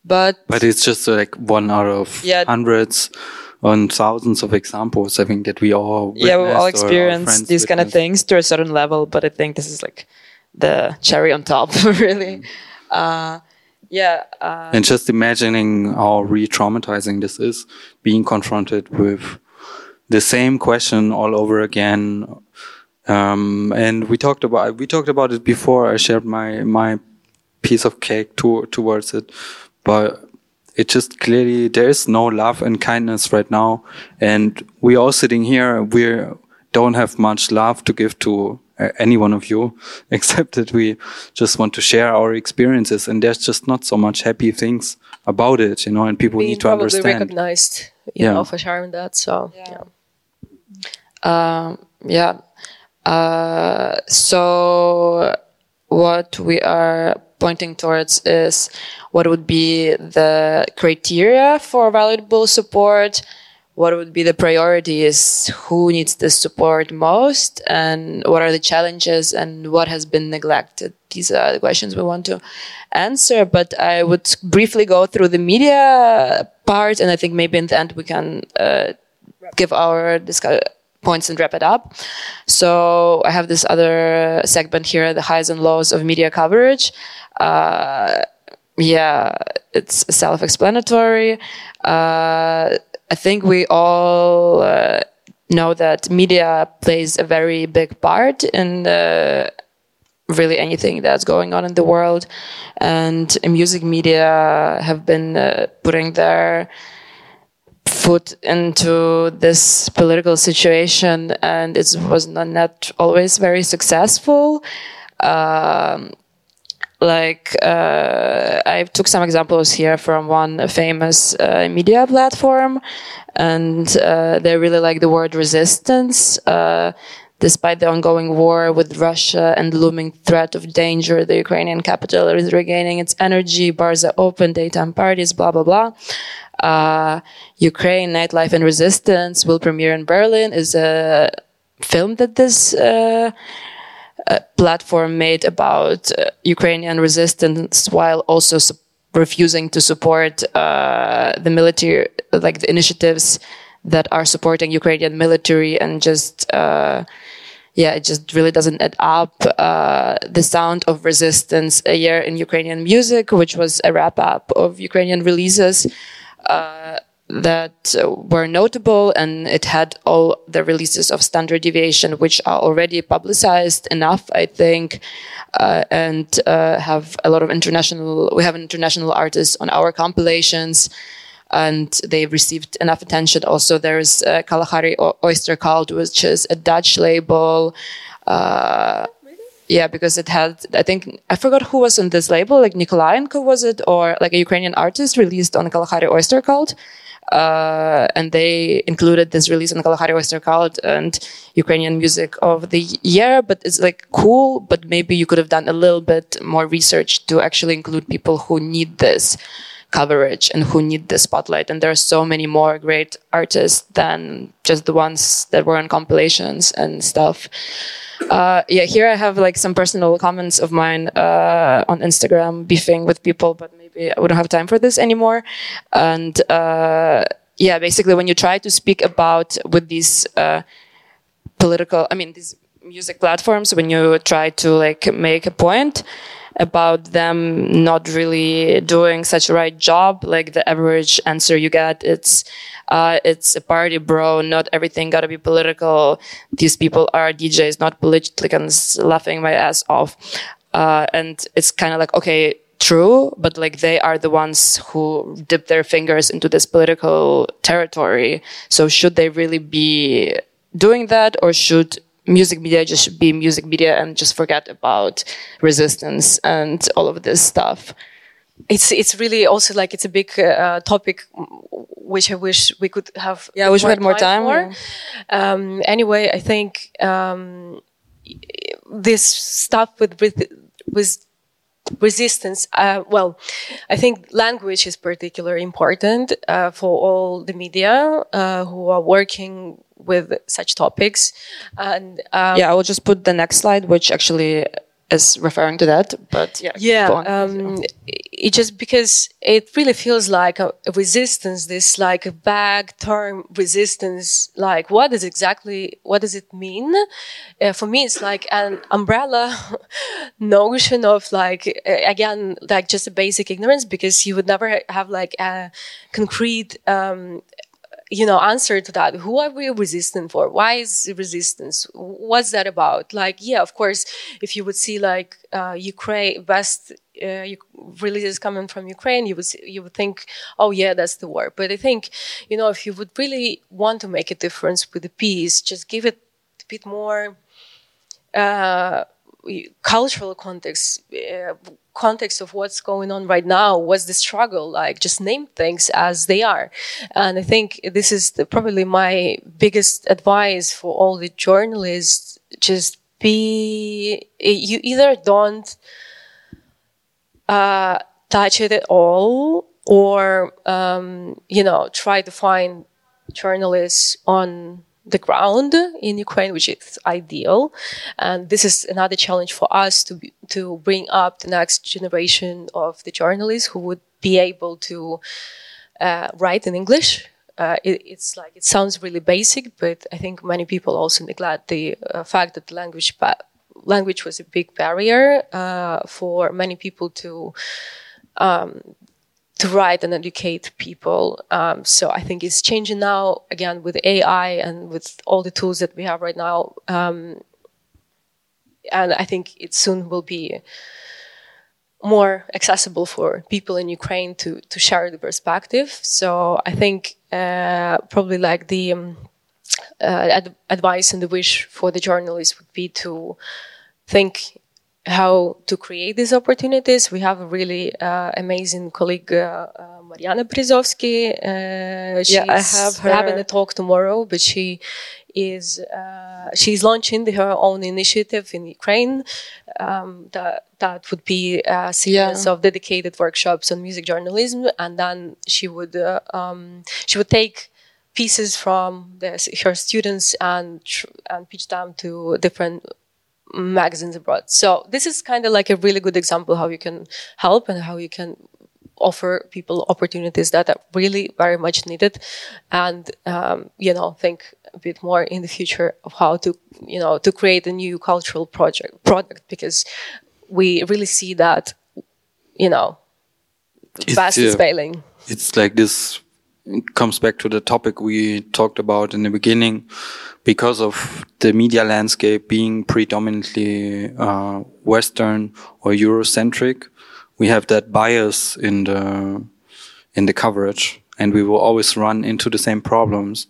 but but it's just like one out of yeah. hundreds and thousands of examples. I think that we all yeah we all experience these kind of things to a certain level. But I think this is like the cherry on top, (laughs) really. Uh, yeah. Uh, and just imagining how re-traumatizing this is, being confronted with the same question all over again. Um, and we talked about we talked about it before. I shared my my piece of cake to, towards it, but it just clearly there is no love and kindness right now, and we all sitting here. We don't have much love to give to uh, any one of you, (laughs) except that we just want to share our experiences, and there's just not so much happy things about it, you know. And people Being need to probably understand. recognized, you Yeah. know, for sharing that. So Yeah. yeah. Um, yeah. Uh, so what we are pointing towards is what would be the criteria for valuable support, what would be the priorities, who needs this support most, and what are the challenges and what has been neglected. These are the questions we want to answer, but I would briefly go through the media part, and I think maybe in the end we can uh, give our discuss- points and wrap it up. So I have this other segment here, the highs and lows of media coverage. Uh, yeah, it's self-explanatory. Uh, I think we all uh, know that media plays a very big part in the really anything that's going on in the world. And music media have been uh, putting their foot into this political situation, and it was not, not always very successful. Um, like uh, I took some examples here from one famous uh, media platform, and uh, they really like the word resistance. Despite the ongoing war with Russia and looming threat of danger, the Ukrainian capital is regaining its energy. Bars are open, daytime parties, blah blah blah. Uh, Ukraine Nightlife and Resistance will premiere in Berlin is a film that this uh, uh, platform made about uh, Ukrainian resistance while also refusing to support uh, the military, like the initiatives that are supporting Ukrainian military and just, uh, yeah, it just really doesn't add up. Uh, the sound of resistance, a year in Ukrainian music, which was a wrap up of Ukrainian releases. Uh, that uh, were notable and it had all the releases of standard deviation which are already publicized enough i think uh, and uh, have a lot of international we have international artists on our compilations and they received enough attention also there's uh, kalahari O- oyster cult which is a dutch label uh, yeah, because it had, I think, I forgot who was on this label, like Nikolayenko was it, or like a Ukrainian artist released on Kalahari Oyster Cult. Uh, and they included this release on Kalahari Oyster Cult and Ukrainian music of the year. But it's like cool, but maybe you could have done a little bit more research to actually include people who need this coverage and who need the spotlight. And there are so many more great artists than just the ones that were on compilations and stuff. Uh, yeah, here I have like some personal comments of mine uh, on Instagram, beefing with people, but maybe I wouldn't have time for this anymore. And uh, yeah, basically, when you try to speak about with these uh, political, I mean, these music platforms, when you try to like make a point about them not really doing such a right job, like the average answer you get, it's uh, it's a party, bro. Not everything got to be political. These people are DJs, not politicians, laughing my ass off. Uh, and it's kind of like, okay, true, but like they are the ones who dip their fingers into this political territory. So should they really be doing that or should music media just be music media and just forget about resistance and all of this stuff? It's it's really also like it's a big uh, topic, which I wish we could have. Yeah, I wish we had more time, for. Um, anyway, I think um, this stuff with with, with resistance. Uh, well, I think language is particularly important uh, for all the media uh, who are working with such topics. And um, yeah, I will just put the next slide, which actually is referring to that. But yeah, yeah um, it just because it really feels like a, a resistance this like a vague term resistance like what is exactly what does it mean uh, for me it's like an umbrella (laughs) notion of like uh, again like just a basic ignorance because you would never have like a concrete um, you know answer to that. Who are we resistant for? Why is resistance? What's that about? Like yeah of course if you would see like uh, ukraine west uh, releases coming from ukraine you would see, you would think oh yeah that's the war. But i think you know if you would really want to make a difference with the peace just give it a bit more uh, cultural context uh, context of what's going on right now what's the struggle like just name things as they are. And i think this is the, probably my biggest advice for all the journalists just be you either don't uh, touch it at all or um, you know try to find journalists on the ground in Ukraine, which is ideal. And this is another challenge for us to be, to bring up the next generation of the journalists who would be able to uh, write in English. Uh, it, it's like it sounds really basic, but I think many people also neglect the uh, fact that the language language was a big barrier uh, for many people to um, to write and educate people. Um, so I think it's changing now again with AI and with all the tools that we have right now. Um, and I think it soon will be more accessible for people in Ukraine to to share the perspective. So I think uh, probably like the um, uh, ad- advice and the wish for the journalists would be to think how to create these opportunities. We have a really uh, amazing colleague, uh, uh, Mariana Berezovska. Uh, yeah, I have her. having a talk tomorrow, but she is uh, she's launching her own initiative in Ukraine. Um, that that would be a series yeah. of dedicated workshops on music journalism, and then she would uh, um, she would take pieces from the, her students and and pitch them to different magazines abroad. So this is kind of like a really good example how you can help and how you can offer people opportunities that are really very much needed and um, you know think a bit more in the future of how to you know to create a new cultural project product because we really see that you know fast is failing it's like this comes back to the topic we talked about in the beginning because of the media landscape being predominantly uh, Western or Eurocentric, we have that bias in the in the coverage, and we will always run into the same problems.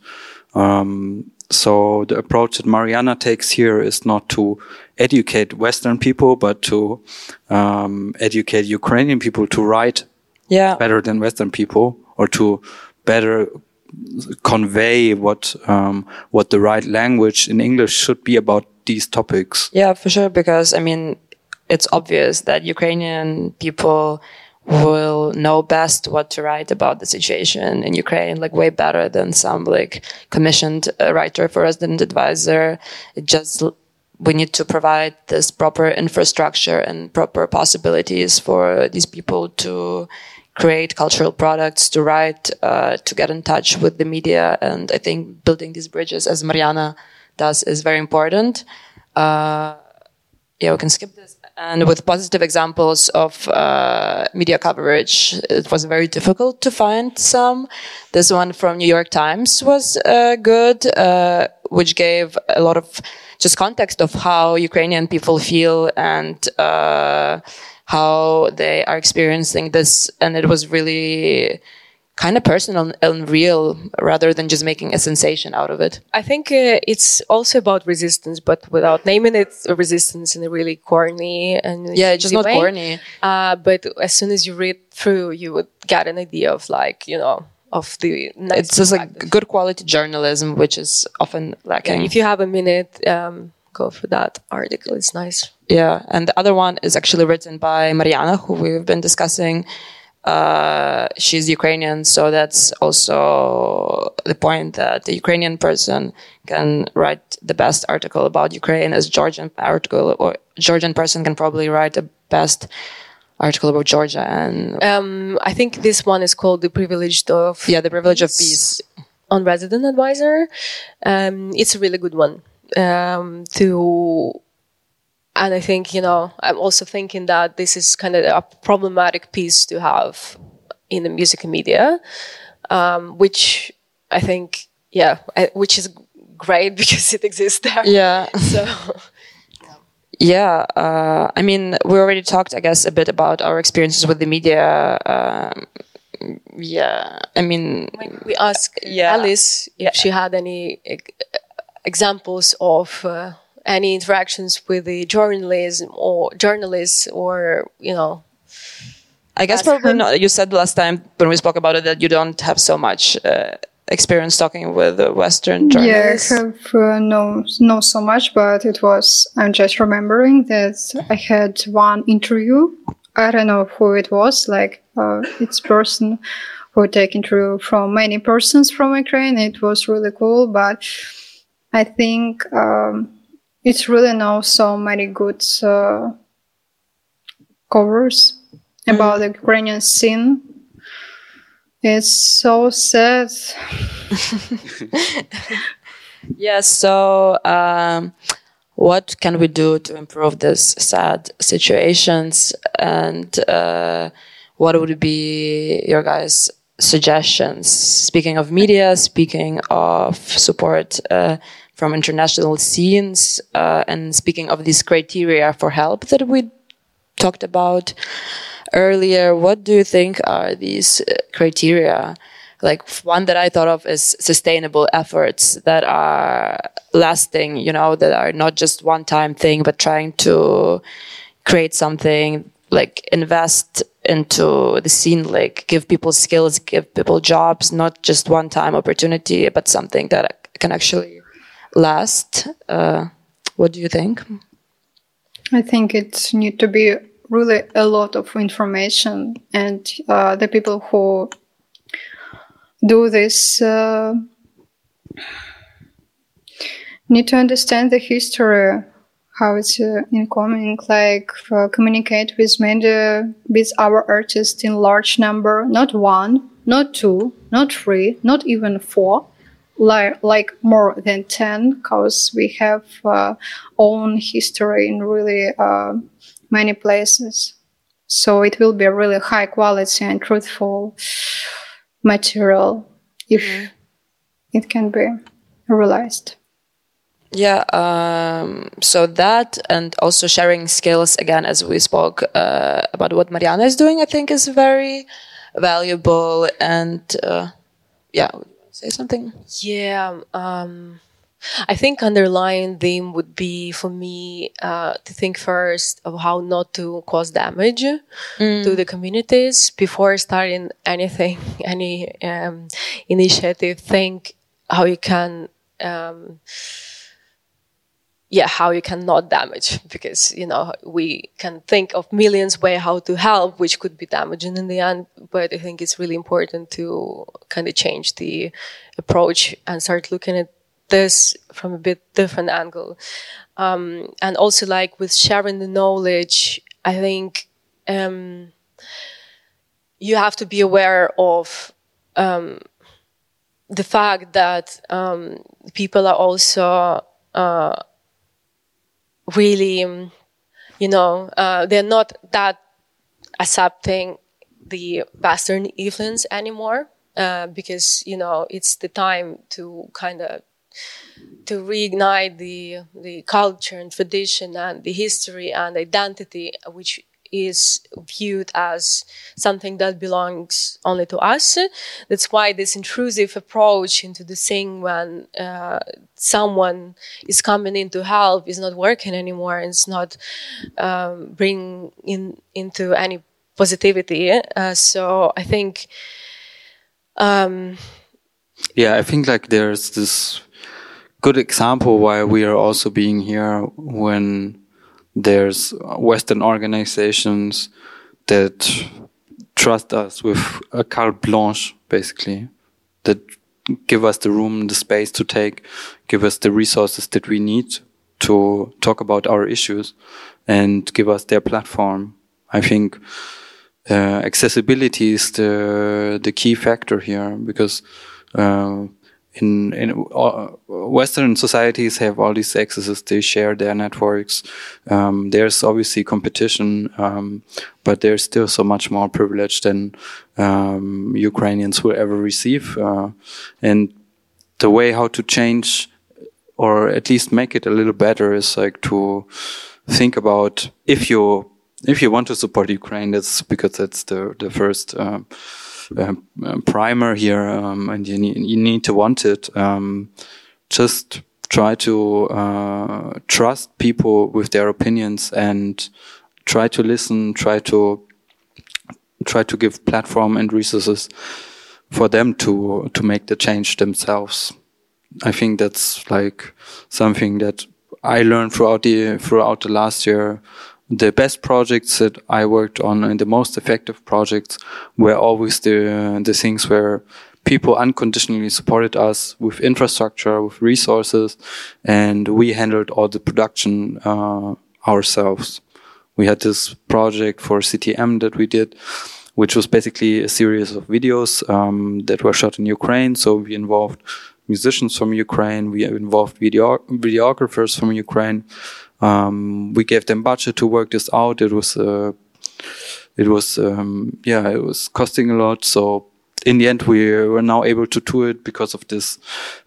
Um, so the approach that Mariana takes here is not to educate Western people, but to um, educate Ukrainian people to write yeah. better than Western people, or to better convey what um, what the right language in English should be about these topics. Yeah, for sure. Because I mean, it's obvious that Ukrainian people will know best what to write about the situation in Ukraine, like way better than some like commissioned uh, writer for resident advisor. It just we need to provide this proper infrastructure and proper possibilities for these people to create cultural products, to write, uh, to get in touch with the media. And I think building these bridges, as Mariana does, is very important. Uh, yeah, we can skip this. And with positive examples of uh, media coverage, it was very difficult to find some. This one from New York Times was uh, good, uh, which gave a lot of just context of how Ukrainian people feel and uh, how they are experiencing this. And it was really kind of personal and real rather than just making a sensation out of it. I think uh, it's also about resistance, but without naming it resistance in a really corny and yeah, just not way. corny. Uh, but as soon as you read through, you would get an idea of like you know of the. It's just like good quality journalism, which is often lacking. Yeah, if you have a minute. Um, for that article. It's nice. Yeah, and the other one is actually written by Mariana, who we've been discussing. uh, she's Ukrainian, so that's also the point that the Ukrainian person can write the best article about Ukraine as Georgian article or Georgian person can probably write the best article about Georgia and Um, I think this one is called the privileged of yeah, the privilege of peace. on resident advisor. Um, it's a really good one um, to, and I think you know I'm also thinking that this is kind of a problematic piece to have in the music media, um, which I think yeah, I, which is great (laughs) because it exists there. Yeah. (laughs) So Yeah, uh, I mean, we already talked, I guess, a bit about our experiences with the media. Um, yeah, I mean, we asked Yeah. Alice if she had any examples of uh, any interactions with the journalism or journalists or you know I guess probably not. You said last time when we spoke about it that you don't have so much uh, experience talking with Western Yeah, I have uh, no know so much, but it was. I'm just remembering that I had one interview. I don't know who it was. Like uh, it's person who take interview from many persons from Ukraine. It was really cool, but I think um, it's really not so many good uh, covers about the Ukrainian scene. It's so sad. (laughs) Yes. So, um, what can we do to improve this sad situations? And uh, what would be your guys' suggestions? Speaking of media, speaking of support uh, from international scenes, uh, and speaking of these criteria for help that we talked about earlier, what do you think are these uh, criteria? Like one that I thought of is sustainable efforts that are lasting, you know, that are not just one time thing, but trying to create something like invest into the scene, like give people skills, give people jobs, not just one time opportunity, but something that can actually last. Uh, what do you think? I think it need to be really a lot of information, and uh, the people who do this uh, need to understand the history, how it's uh, incoming, like uh, communicate with media, with our artists in large number, not one, not two, not three, not even four, like like more than 10 because we have uh, own history in really uh, many places so it will be a really high quality and truthful material if it can be realized Yeah. Um, so that and also sharing skills again, as we spoke uh, about what Mariana is doing, I think is very valuable. And uh, yeah, say something. Yeah, um, I think underlying theme would be for me uh, to think first of how not to cause damage to the communities before starting anything, (laughs) any um, initiative. Think how you can. Um, yeah, how you can not damage because you know we can think of millions way how to help, which could be damaging in the end. But I think it's really important to kind of change the approach and start looking at this from a bit different angle. Um, and also like with sharing the knowledge, I think um, you have to be aware of um, the fact that um, people are also uh, really, um, you know, uh, they're not that accepting the Western influence anymore uh, because you know it's the time to kind of to reignite the the culture and tradition and the history and identity, which is viewed as something that belongs only to us. That's why this intrusive approach into the thing when uh, someone is coming in to help is not working anymore. And it's not um, bringing in into any positivity. Uh, so I think. Um, Yeah, I think like there's this good example why we are also being here when there's Western organizations that trust us with a carte blanche, basically, that give us the room, the space to take, give us the resources that we need to talk about our issues and give us their platform. I think uh, accessibility is the the key factor here because uh, in in uh, Western societies have all these accesses. They share their networks. Um, there's obviously competition, um, but there's still so much more privilege than um, Ukrainians will ever receive. Uh, and the way how to change, or at least make it a little better, is like to think about if you if you want to support Ukraine, that's because that's the the first. Uh, uh, primer here, um, and you need, you need to want it. Um, just try to uh, trust people with their opinions and try to listen. Try to try to give platform and resources for them to to make the change themselves. I think that's like something that I learned throughout the throughout the last year the best projects that I worked on and the most effective projects were always the the things where people unconditionally supported us with infrastructure, with resources, and we handled all the production uh, ourselves. We had this project for CTM that we did, which was basically a series of videos um, that were shot in Ukraine. So we involved musicians from Ukraine, we involved video videographers from Ukraine, um, we gave them budget to work this out. It was, uh, it was, um, yeah, it was costing a lot. So in the end, we were now able to do it because of this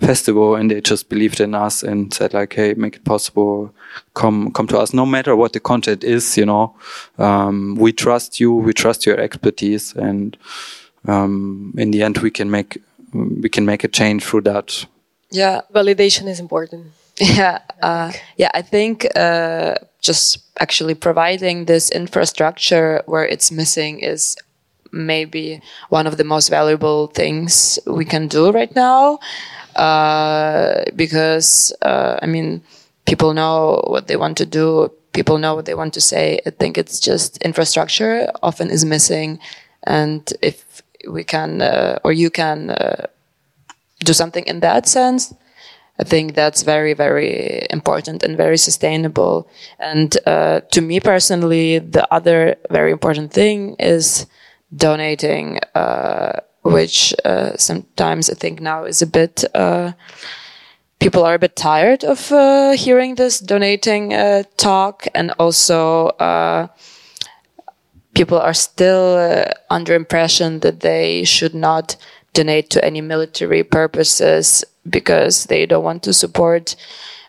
festival, and they just believed in us and said like, "Hey, make it possible. Come, come to us. No matter what the content is, you know, um, we trust you. We trust your expertise, and um, in the end, we can make we can make a change through that." Yeah, validation is important. Yeah, uh, yeah. I think uh, just actually providing this infrastructure where it's missing is maybe one of the most valuable things we can do right now. Uh, because uh, I mean, people know what they want to do. People know what they want to say. I think it's just infrastructure often is missing, and if we can uh, or you can uh, do something in that sense, I think that's very, very important and very sustainable. And uh, to me personally, the other very important thing is donating, uh, which uh, sometimes I think now is a bit. Uh, people are a bit tired of uh, hearing this donating uh, talk, and also people are still under impression that they should not donate to any military purposes because they don't want to support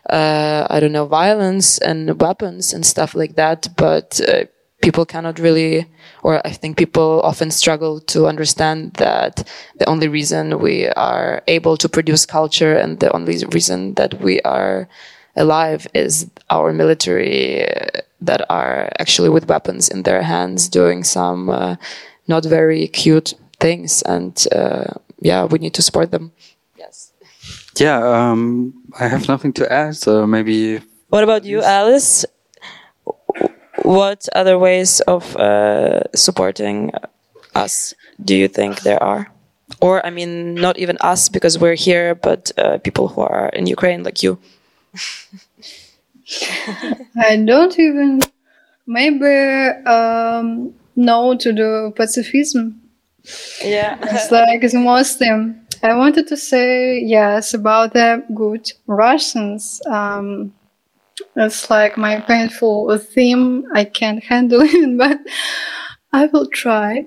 uh, I don't know violence and weapons and stuff like that. But uh, people cannot really, or I think people often struggle to understand that the only reason we are able to produce culture and the only reason that we are alive is our military uh, that are actually with weapons in their hands doing some uh, not very cute things and uh, yeah we need to support them Yes. yeah, um, I have nothing to add. So maybe. What about you, Alice? What other ways of uh, supporting us do you think there are? Or, I mean, not even us because we're here, but uh, people who are in Ukraine like you. (laughs) I don't even maybe um, know to do pacifism. Yeah. it's like it's Muslim. I wanted to say yes about the good Russians. Um, it's like my painful theme. I can't handle (laughs) it, but I will try.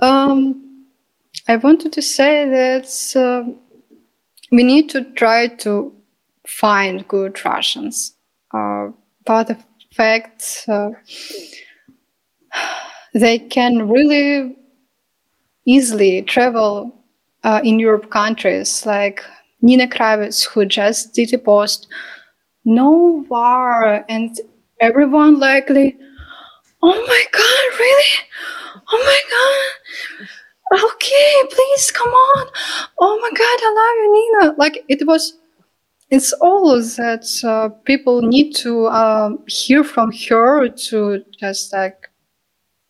Um, I wanted to say that uh, we need to try to find good Russians. Uh, but the fact uh, they can really easily travel uh, in Europe countries, like Nina Kraviz, who just did a post, no war, and everyone likely, oh my god, really? Oh my god, okay, please come on. Oh my god, I love you, Nina. Like it was, it's all that uh, people need to um, hear from her to just like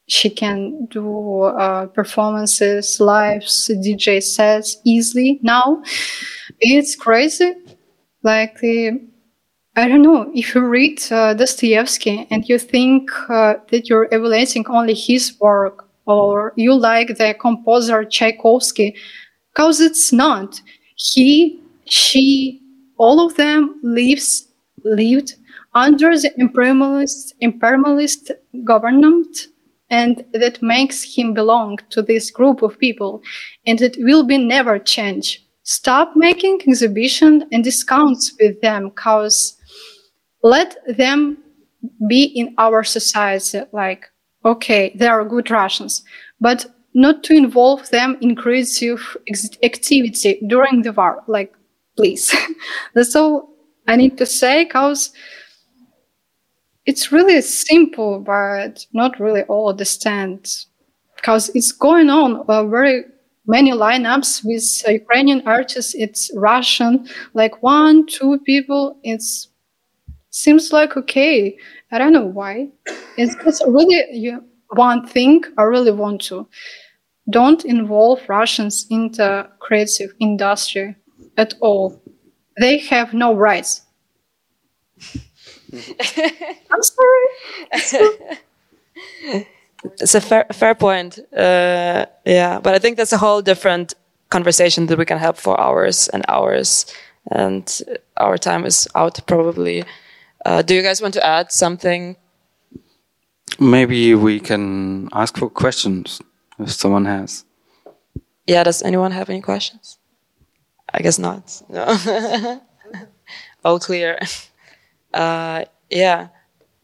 she can do uh, performances, lives, DJ sets easily now. It's crazy. Like, I don't know, if you read uh, Dostoevsky and you think uh, that you're evaluating only his work, or you like the composer Tchaikovsky, because it's not. He, she, all of them lives lived under the imperialist imperialist government and that makes him belong to this group of people and it will be never change. Stop making exhibition and discounts with them cause let them be in our society like okay they are good russians but not to involve them in creative activity during the war like please. (laughs) That's all i need to say cause it's really simple, but not really all understand because it's going on uh, very many lineups with Ukrainian artists. It's Russian, like one, two people. It's seems like okay. I don't know why. It's just really you, one thing I really want to. Don't involve Russians in the creative industry at all. They have no rights. I'm sorry. it's a fair fair point. Uh, yeah, but I think that's a whole different conversation that we can have for hours and hours, and our time is out probably. Uh, do you guys want to add something? Maybe we can ask for questions if someone has. Yeah, does anyone have any questions? I guess not. No. (laughs) All clear. Uh, yeah,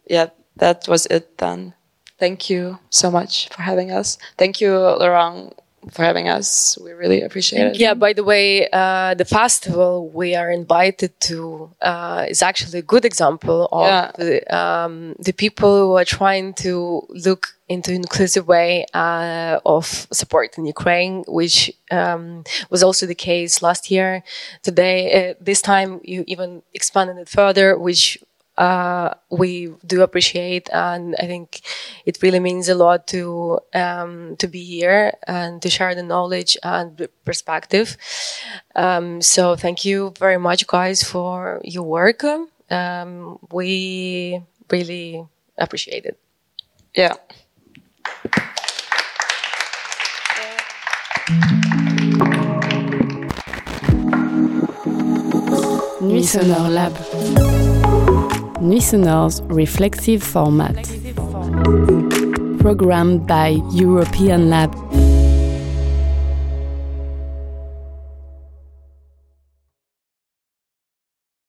yeah, that was it then. Thank you so much for having us. Thank you, Laurent, for having us. We really appreciate it. Yeah, by the way, uh, the festival we are invited to uh, is actually a good example of Yeah. the, um, the people who are trying to look into inclusive way uh, of support in Ukraine, which um, was also the case last year. Today, uh, this time you even expanded it further, which uh, we do appreciate, and I think it really means a lot to um, to be here and to share the knowledge and perspective. Um, so thank you very much, guys, for your work. Um, we really appreciate it. Yeah. Nuits Sonores Lab. Sonore's reflexive format. Programmed by European Lab